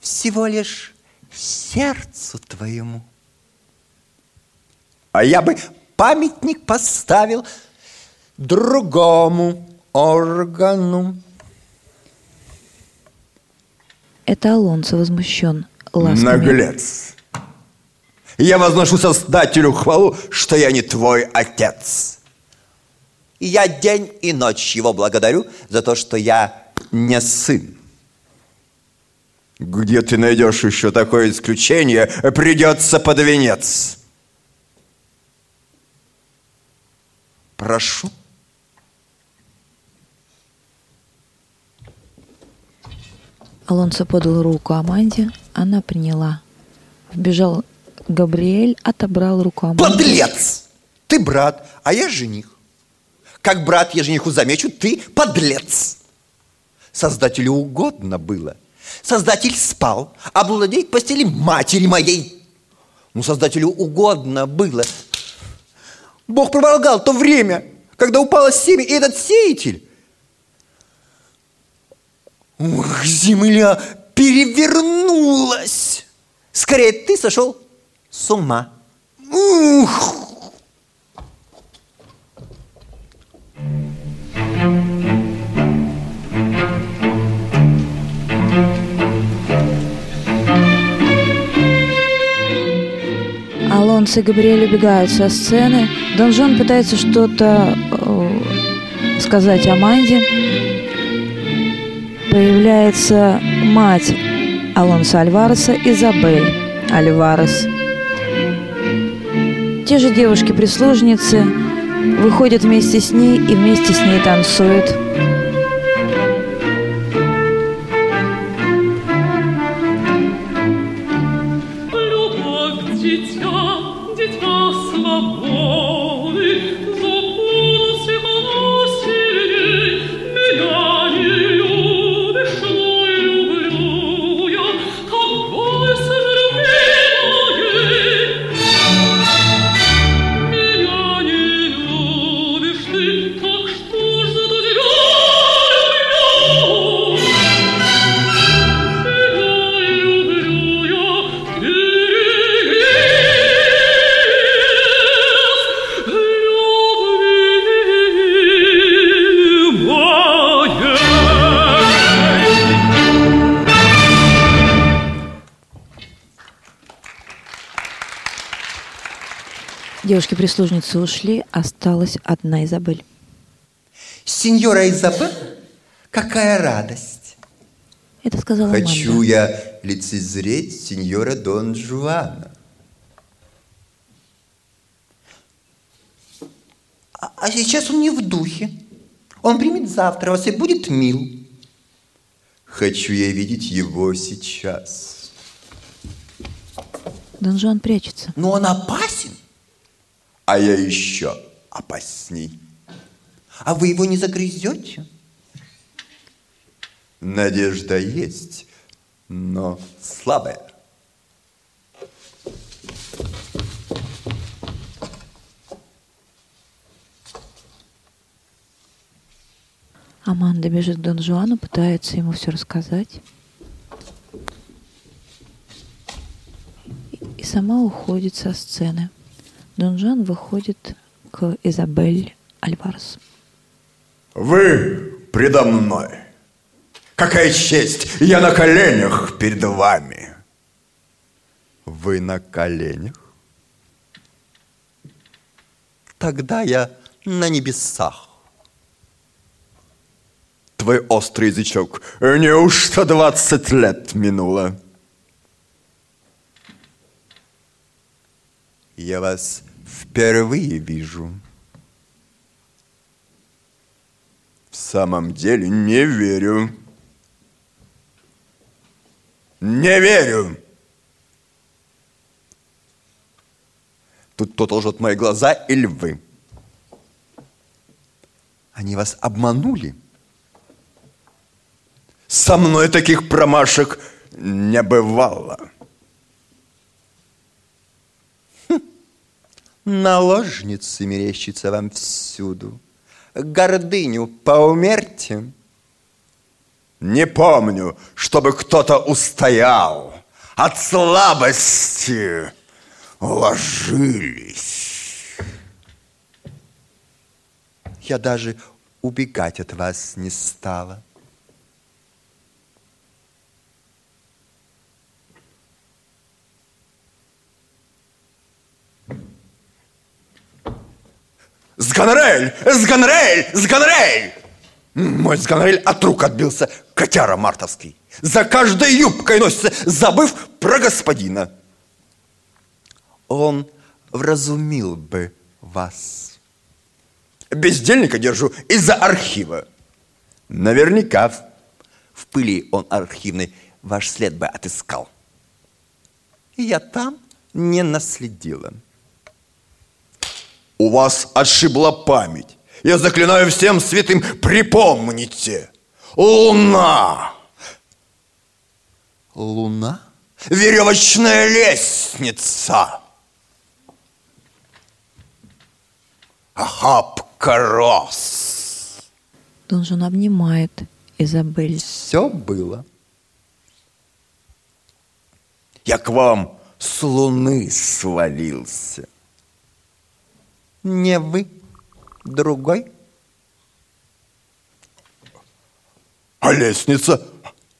Всего лишь сердцу твоему. А я бы Памятник поставил другому органу. Это Алонсо возмущен ласками. Наглец. Я возношу Создателю хвалу, что я не твой отец. И я день и ночь его благодарю за то, что я не сын. Где ты найдешь еще такое исключение, придется под венец. Прошу. Алонсо подал руку Аманде, она приняла. Вбежал Габриэль, отобрал руку Аманды. Подлец! Ты брат, а я жених. Как брат я жениху замечу, ты подлец. Создателю угодно было. Создатель спал, а к постели матери моей. Ну, Создателю угодно было. Бог проморгал то время, когда упало семя, и этот сеятель Ух, земля перевернулась. Скорее, ты сошел с ума. Ух! Алонсо и Габриэль убегают со сцены. Дон Жон пытается что-то э, сказать Аманде. Появляется мать Алонсо Альвареса, Изабель Альварес. Те же девушки-прислужницы выходят вместе с ней и вместе с ней танцуют. Девушки-прислужницы ушли, осталась одна Изабель. Сеньора Изабель, какая радость. Это сказала Хочу Аманда. я лицезреть сеньора Дон Жуана. А, а сейчас он не в духе. Он примет завтра вас и будет мил. Хочу я видеть его сейчас. Дон Жуан прячется. Но он опасен. А я еще опасней. А вы его не загрызете? Надежда есть, но слабая. Аманда бежит к Дон Жуану, пытается ему все рассказать. И- И сама уходит со сцены. Дон Жуан выходит к Изабель Альварес. Вы предо мной. Какая честь! Я на коленях перед вами. Вы на коленях? Тогда я на небесах. Твой острый язычок. Неужто двадцать лет минуло? Я вас впервые вижу. В самом деле не верю. Не верю. Тут кто-то лжет мои глаза или вы. Они вас обманули. Со мной таких промашек не бывало. Наложницы мерещится вам всюду. Гордыню поумерьте. Не помню, чтобы кто-то устоял. От слабости ложились. Я даже убегать от вас не стала. Сганрель! Сганрель! Сганрель! Мой Сганрель от рук отбился, котяра мартовский. За каждой юбкой носится, забыв про господина. Он вразумил бы вас. Бездельника держу из-за архива. Наверняка в, в пыли он архивный ваш след бы отыскал. Я там не наследила. У вас отшибла память. Я заклинаю всем святым, припомните. Луна. Луна? Веревочная лестница. Охапка роз. Дон Жуан обнимает Изабель. Все было. Я к вам с луны свалился. Не вы, другой. А лестница,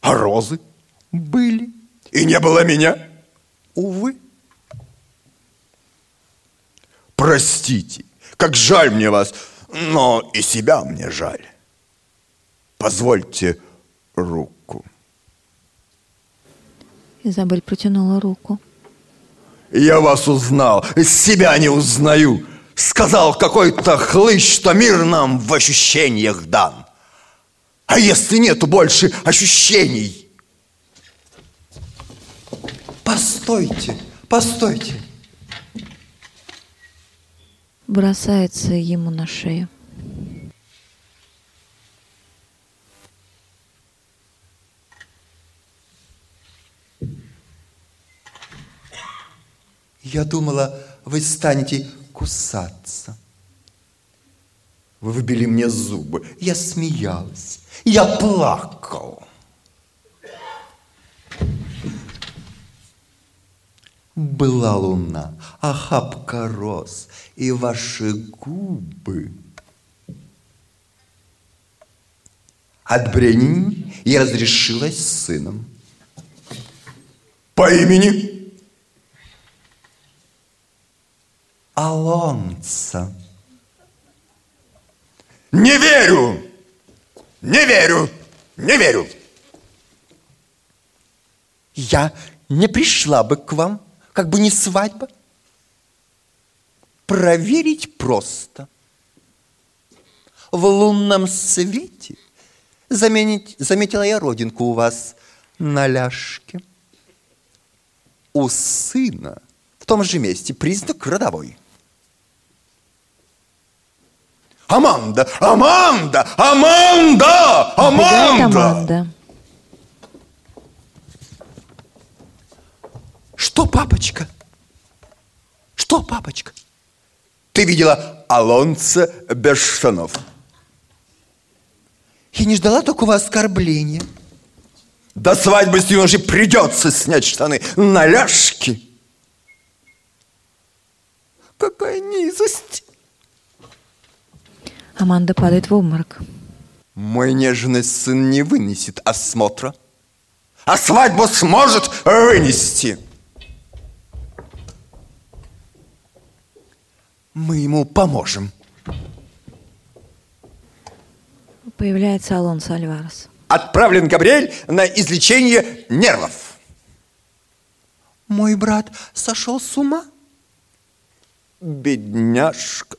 а розы были. И не было меня, увы. Простите, как жаль мне вас, но и себя мне жаль. Позвольте руку. Изабель протянула руку. Я вас узнал, себя не узнаю. Сказал какой-то хлыщ, что мир нам в ощущениях дан. А если нету больше ощущений? Постойте, постойте. Бросается ему на шею. Я думала, вы станете кусаться. Вы выбили мне зубы. Я смеялась. Я плакал. Была луна, охапка роз, и ваши губы. От бремени я разрешилась с сыном. По имени Алонца. Не верю! Не верю! Не верю! Я не пришла бы к вам, как бы не свадьба. Проверить просто. В лунном свете заменить, заметила я родинку у вас на ляжке. У сына в том же месте признак родовой. Аманда! Аманда! Аманда! Аманда! Аманда. Что, папочка? Что, папочка? Ты видела Алонца без штанов. Я не ждала такого оскорбления. До свадьбы с юношей придется снять штаны на ляжки. Какая низость! Аманда падает в обморок. Мой нежный сын не вынесет осмотра, а свадьбу сможет вынести. Мы ему поможем. Появляется Алонсо Альварес. Отправлен Габриэль на излечение нервов. Мой брат сошел с ума? Бедняжка.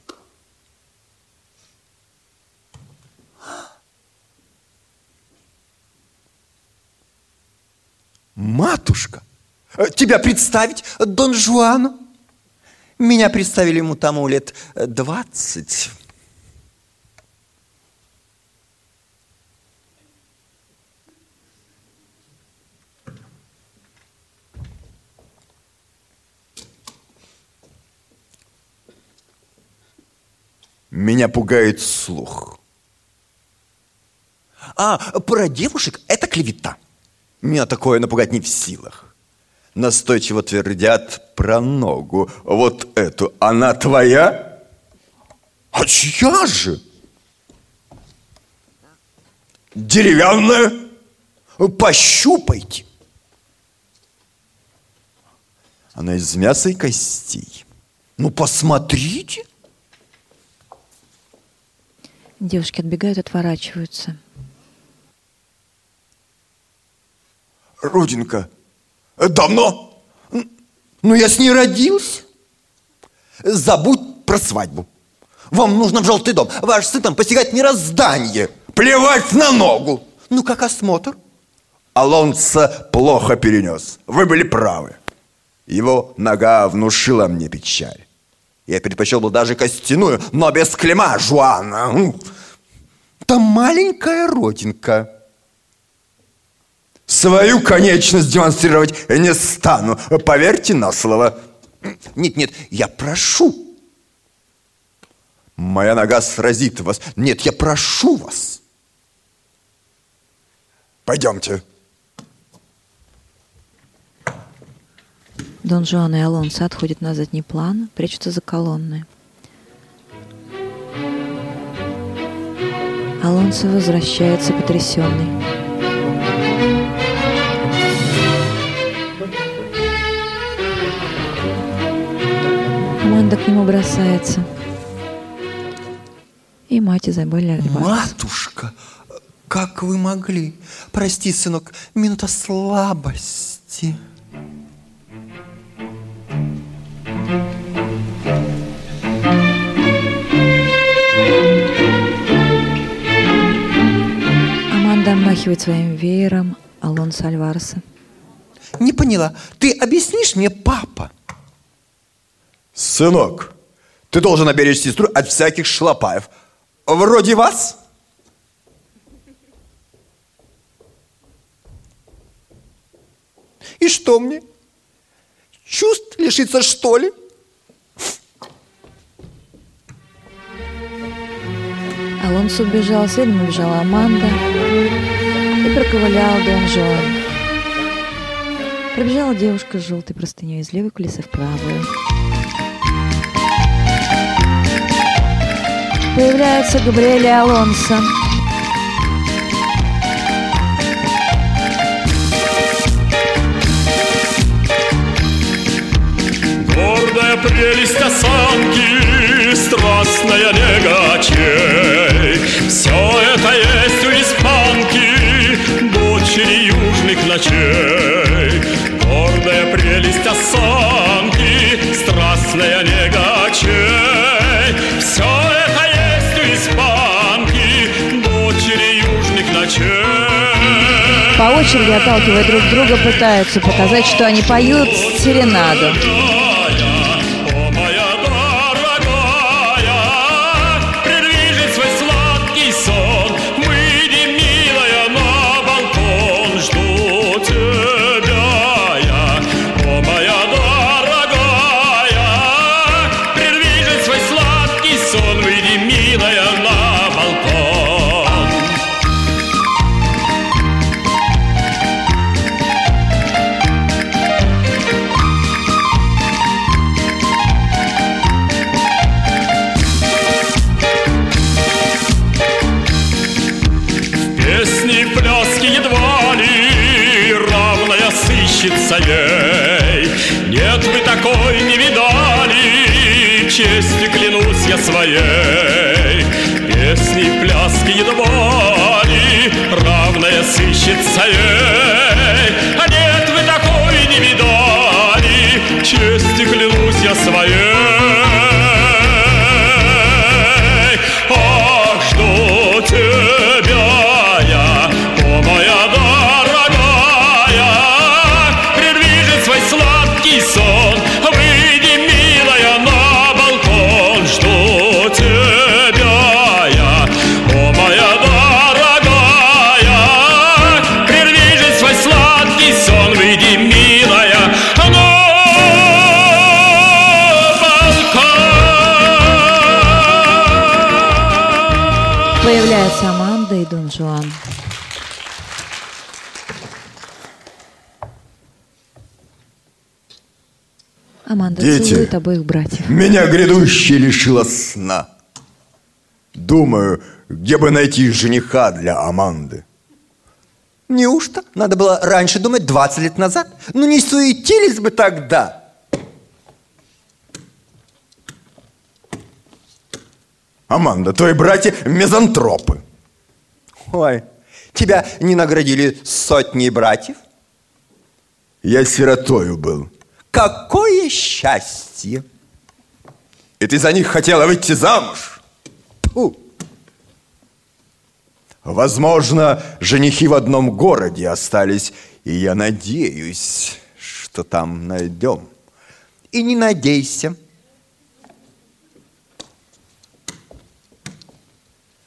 Матушка, э, тебя представить Дон Жуану? Меня представили ему тому лет двадцать. Меня пугает слух. А про девушек это клевета. Меня такое напугать не в силах. Настойчиво твердят про ногу. Вот эту. Она твоя? А чья же? Деревянная? Пощупайте. Она из мяса и костей. Ну, посмотрите. Девушки отбегают, отворачиваются. Родинка, давно? Ну, я с ней родился. Забудь про свадьбу. Вам нужно в желтый дом. Ваш сын там постигает мироздание. Плевать на ногу. Ну, как осмотр? Алонсо плохо перенес. Вы были правы. Его нога внушила мне печаль. Я предпочел бы даже костяную, но без клема, Жуана. Там маленькая родинка. Свою конечность демонстрировать не стану. Поверьте на слово. Нет, нет, я прошу. Моя нога сразит вас. Нет, я прошу вас. Пойдемте. Дон Жуан и Алонсо отходят на задний план, прячутся за колонны. Алонсо возвращается потрясенный. Аманда к нему бросается. И мать Альбарес. Матушка, как вы могли? Прости, сынок, минута слабости. Аманда обмахивает своим веером Алонсо Альвареса. Не поняла. Ты объяснишь мне, папа? Сынок, ты должен оберечь сестру от всяких шлопаев. Вроде вас. И что мне? Чувств лишиться, что ли? Алонсо убежал, следом убежала Аманда и проковылял Дон Жуан. Пробежала девушка с желтой простыней из левой кулисы в правую. Появляется Габриэль Алонсо. Гордая прелесть осанки, страстная нега очей. Все это есть у испанки, дочери южных ночей. Гордая прелесть осанки, страстная нега очей. Очереди, отталкивая друг друга, пытаются показать, что они поют серенаду. Своей. Песни пляски едва ли равная сыщется ей. А нет, вы такой не видали, честью клянусь я своей. Дети. обоих братьев. Меня грядущее лишило сна. Думаю, где бы найти жениха для Аманды. Неужто? Надо было раньше думать 20 лет назад. Ну не суетились бы тогда. Аманда, твои братья мезантропы. Ой, тебя не наградили сотней братьев? Я сиротою был. Какое счастье! И ты за них хотела выйти замуж? Фу. Возможно, женихи в одном городе остались, и я надеюсь, что там найдем. И не надейся.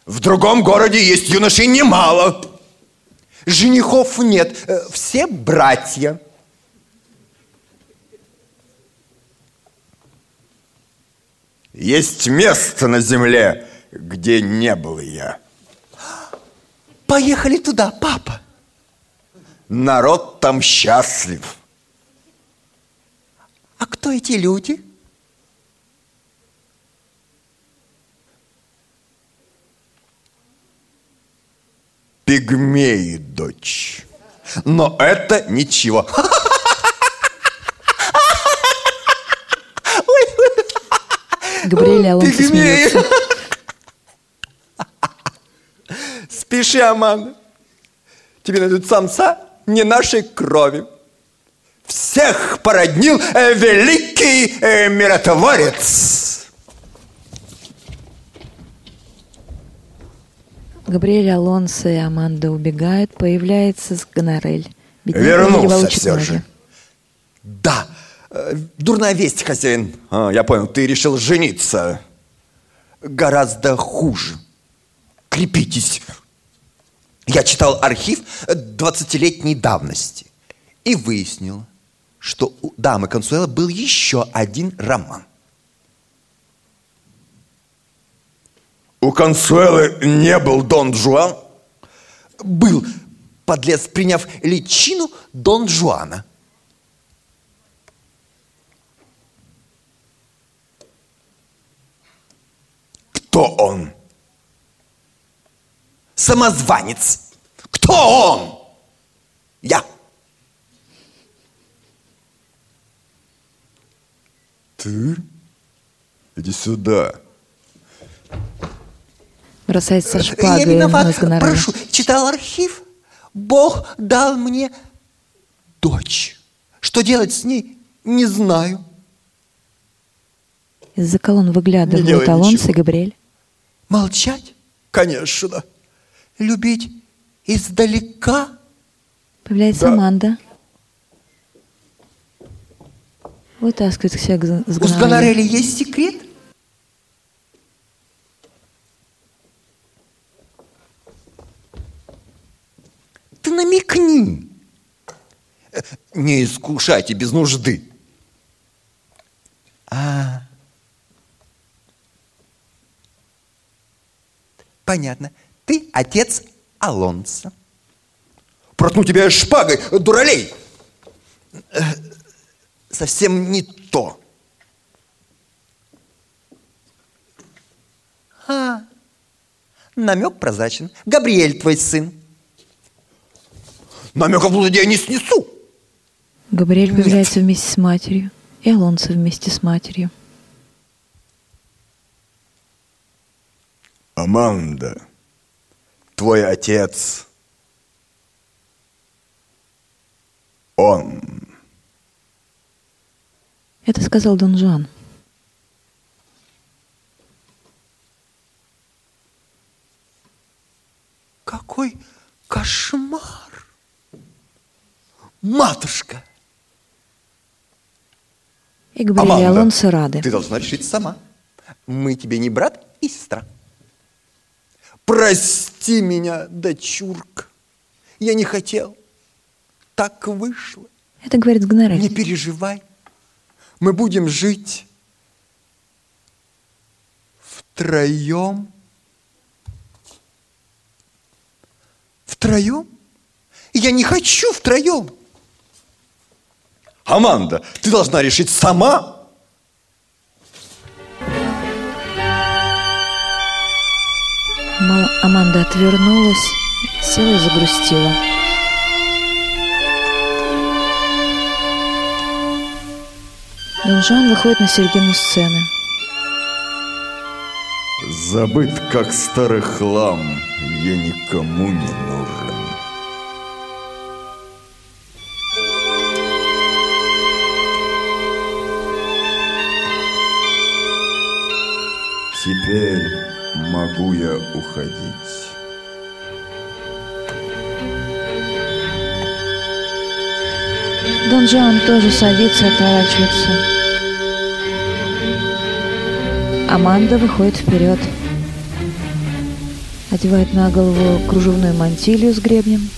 В другом городе есть юношей немало. Женихов нет, э, все братья. Есть место на земле, где не был я. Поехали туда, папа. Народ там счастлив. А кто эти люди? Пигмеи, дочь. Но это ничего. Габриэль Алонсо смеется. Спеши, Аманда. Тебе найдут самца не нашей крови. Всех породнил э, великий э, миротворец. Габриэль Алонсо и Аманда убегают, появляется с Гонорель. Вернулся все же. Да, дурная весть, хозяин. А, я понял, ты решил жениться. Гораздо хуже. Крепитесь. Я читал архив 20-летней давности и выяснил, что у дамы Консуэла был еще один роман. У Консуэлы не был Дон Жуан. Был подлец, приняв личину Дон Жуана. Кто он? Самозванец. Кто он? Я. Ты? Иди сюда. Бросается Я шпагой виноват. на Гонорель. Прошу, читал архив. Бог дал мне дочь. Что делать с ней, не знаю. Из-за колонн выглядывают ничего. и Габриэль. Молчать, Конечно. любить издалека. Появляется Аманда. Вытаскивает всех с У. Сгонорели есть секрет? Ты намекни. Э, Не искушайте без нужды. А. Понятно. Ты отец Алонса. Проткну тебя шпагой, дуралей. Совсем не то. А, намек прозрачен. Габриэль твой сын. Намеков блуда я не снесу. Габриэль появляется вместе с матерью. И Алонсо вместе с матерью. Аманда, твой отец, он. Это сказал Дон Жуан. Какой кошмар! Матушка! И Габриэль Алонсо рады. ты должна решить сама. Мы тебе не брат и сестра. Прости меня, дочурка. Я не хотел. Так вышло. Это говорит Гонорель. Не переживай. Мы будем жить втроем. Втроем? Я не хочу втроем. Аманда, ты должна решить сама. Мала- Аманда отвернулась, села и загрустила. Дон Жуан выходит на середину сцены. Забыт, как старый хлам, я никому не нужен. Теперь могу я уходить. Дон Жуан тоже садится и отворачивается. Аманда выходит вперед. Одевает на голову кружевную мантилью с гребнем.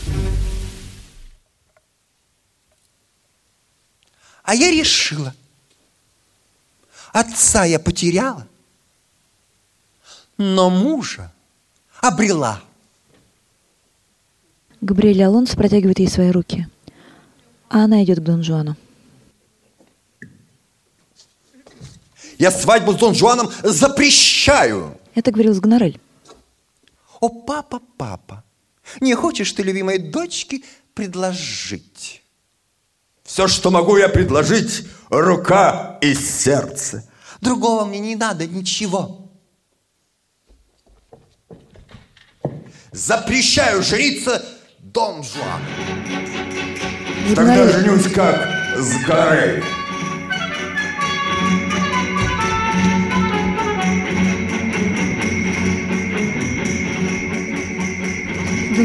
А я решила. Отца я потеряла, но мужа обрела. Габриэль Алонс протягивает ей свои руки. А она идет к Дон Жуану. Я свадьбу с Дон Жуаном запрещаю. Это говорил Сгонорель. О, папа, папа, не хочешь ты любимой дочке предложить? Все, что могу я предложить, рука и сердце. Другого мне не надо ничего. Запрещаю жениться Дон Жуану. Тогда Сгонорель. женюсь как с горы.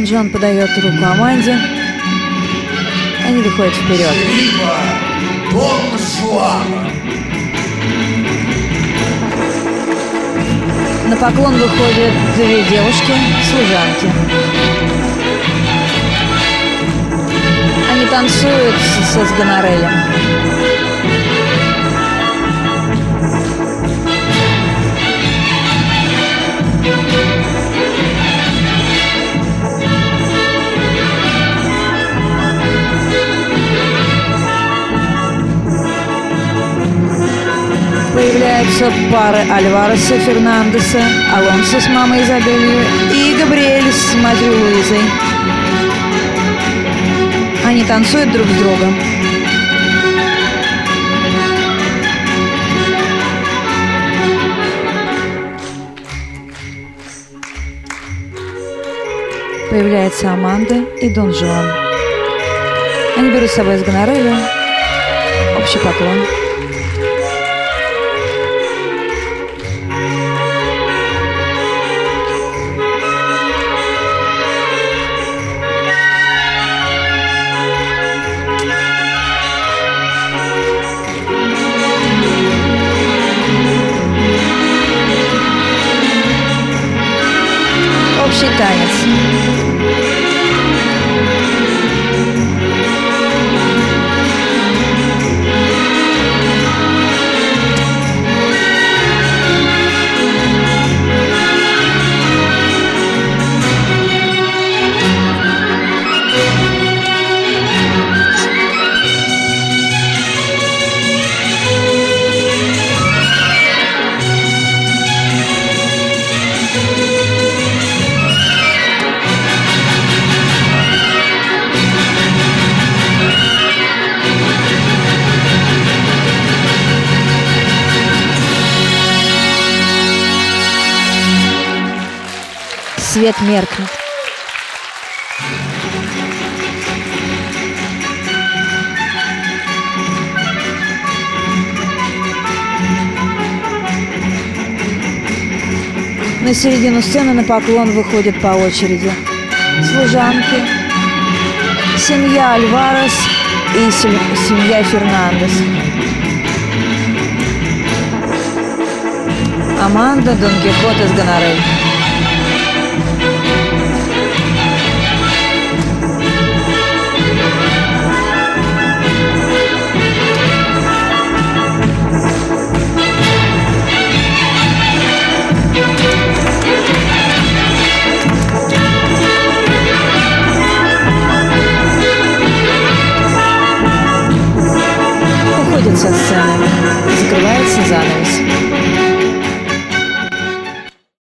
Жуан подает руку Аманде. Они выходят вперед. Либо Жуана. На поклон выходят две девушки, служанки. Они танцуют с- со Сгонорелем. Появляются пары Альвареса, Фернандеса, Алонсо с мамой Изабелью и Габриэль с матерью Луизой. Они танцуют друг с другом. Появляется Аманда и Дон Жуан. Они берут с собой с Гонореля. Общий поклон. Меркнет. На середину сцены на поклон выходят по очереди служанки, семья Альварес и сем- семья Фернандес. Аманда, Дон Кихот из Гонорель. уходит со сцены, закрывается занавес.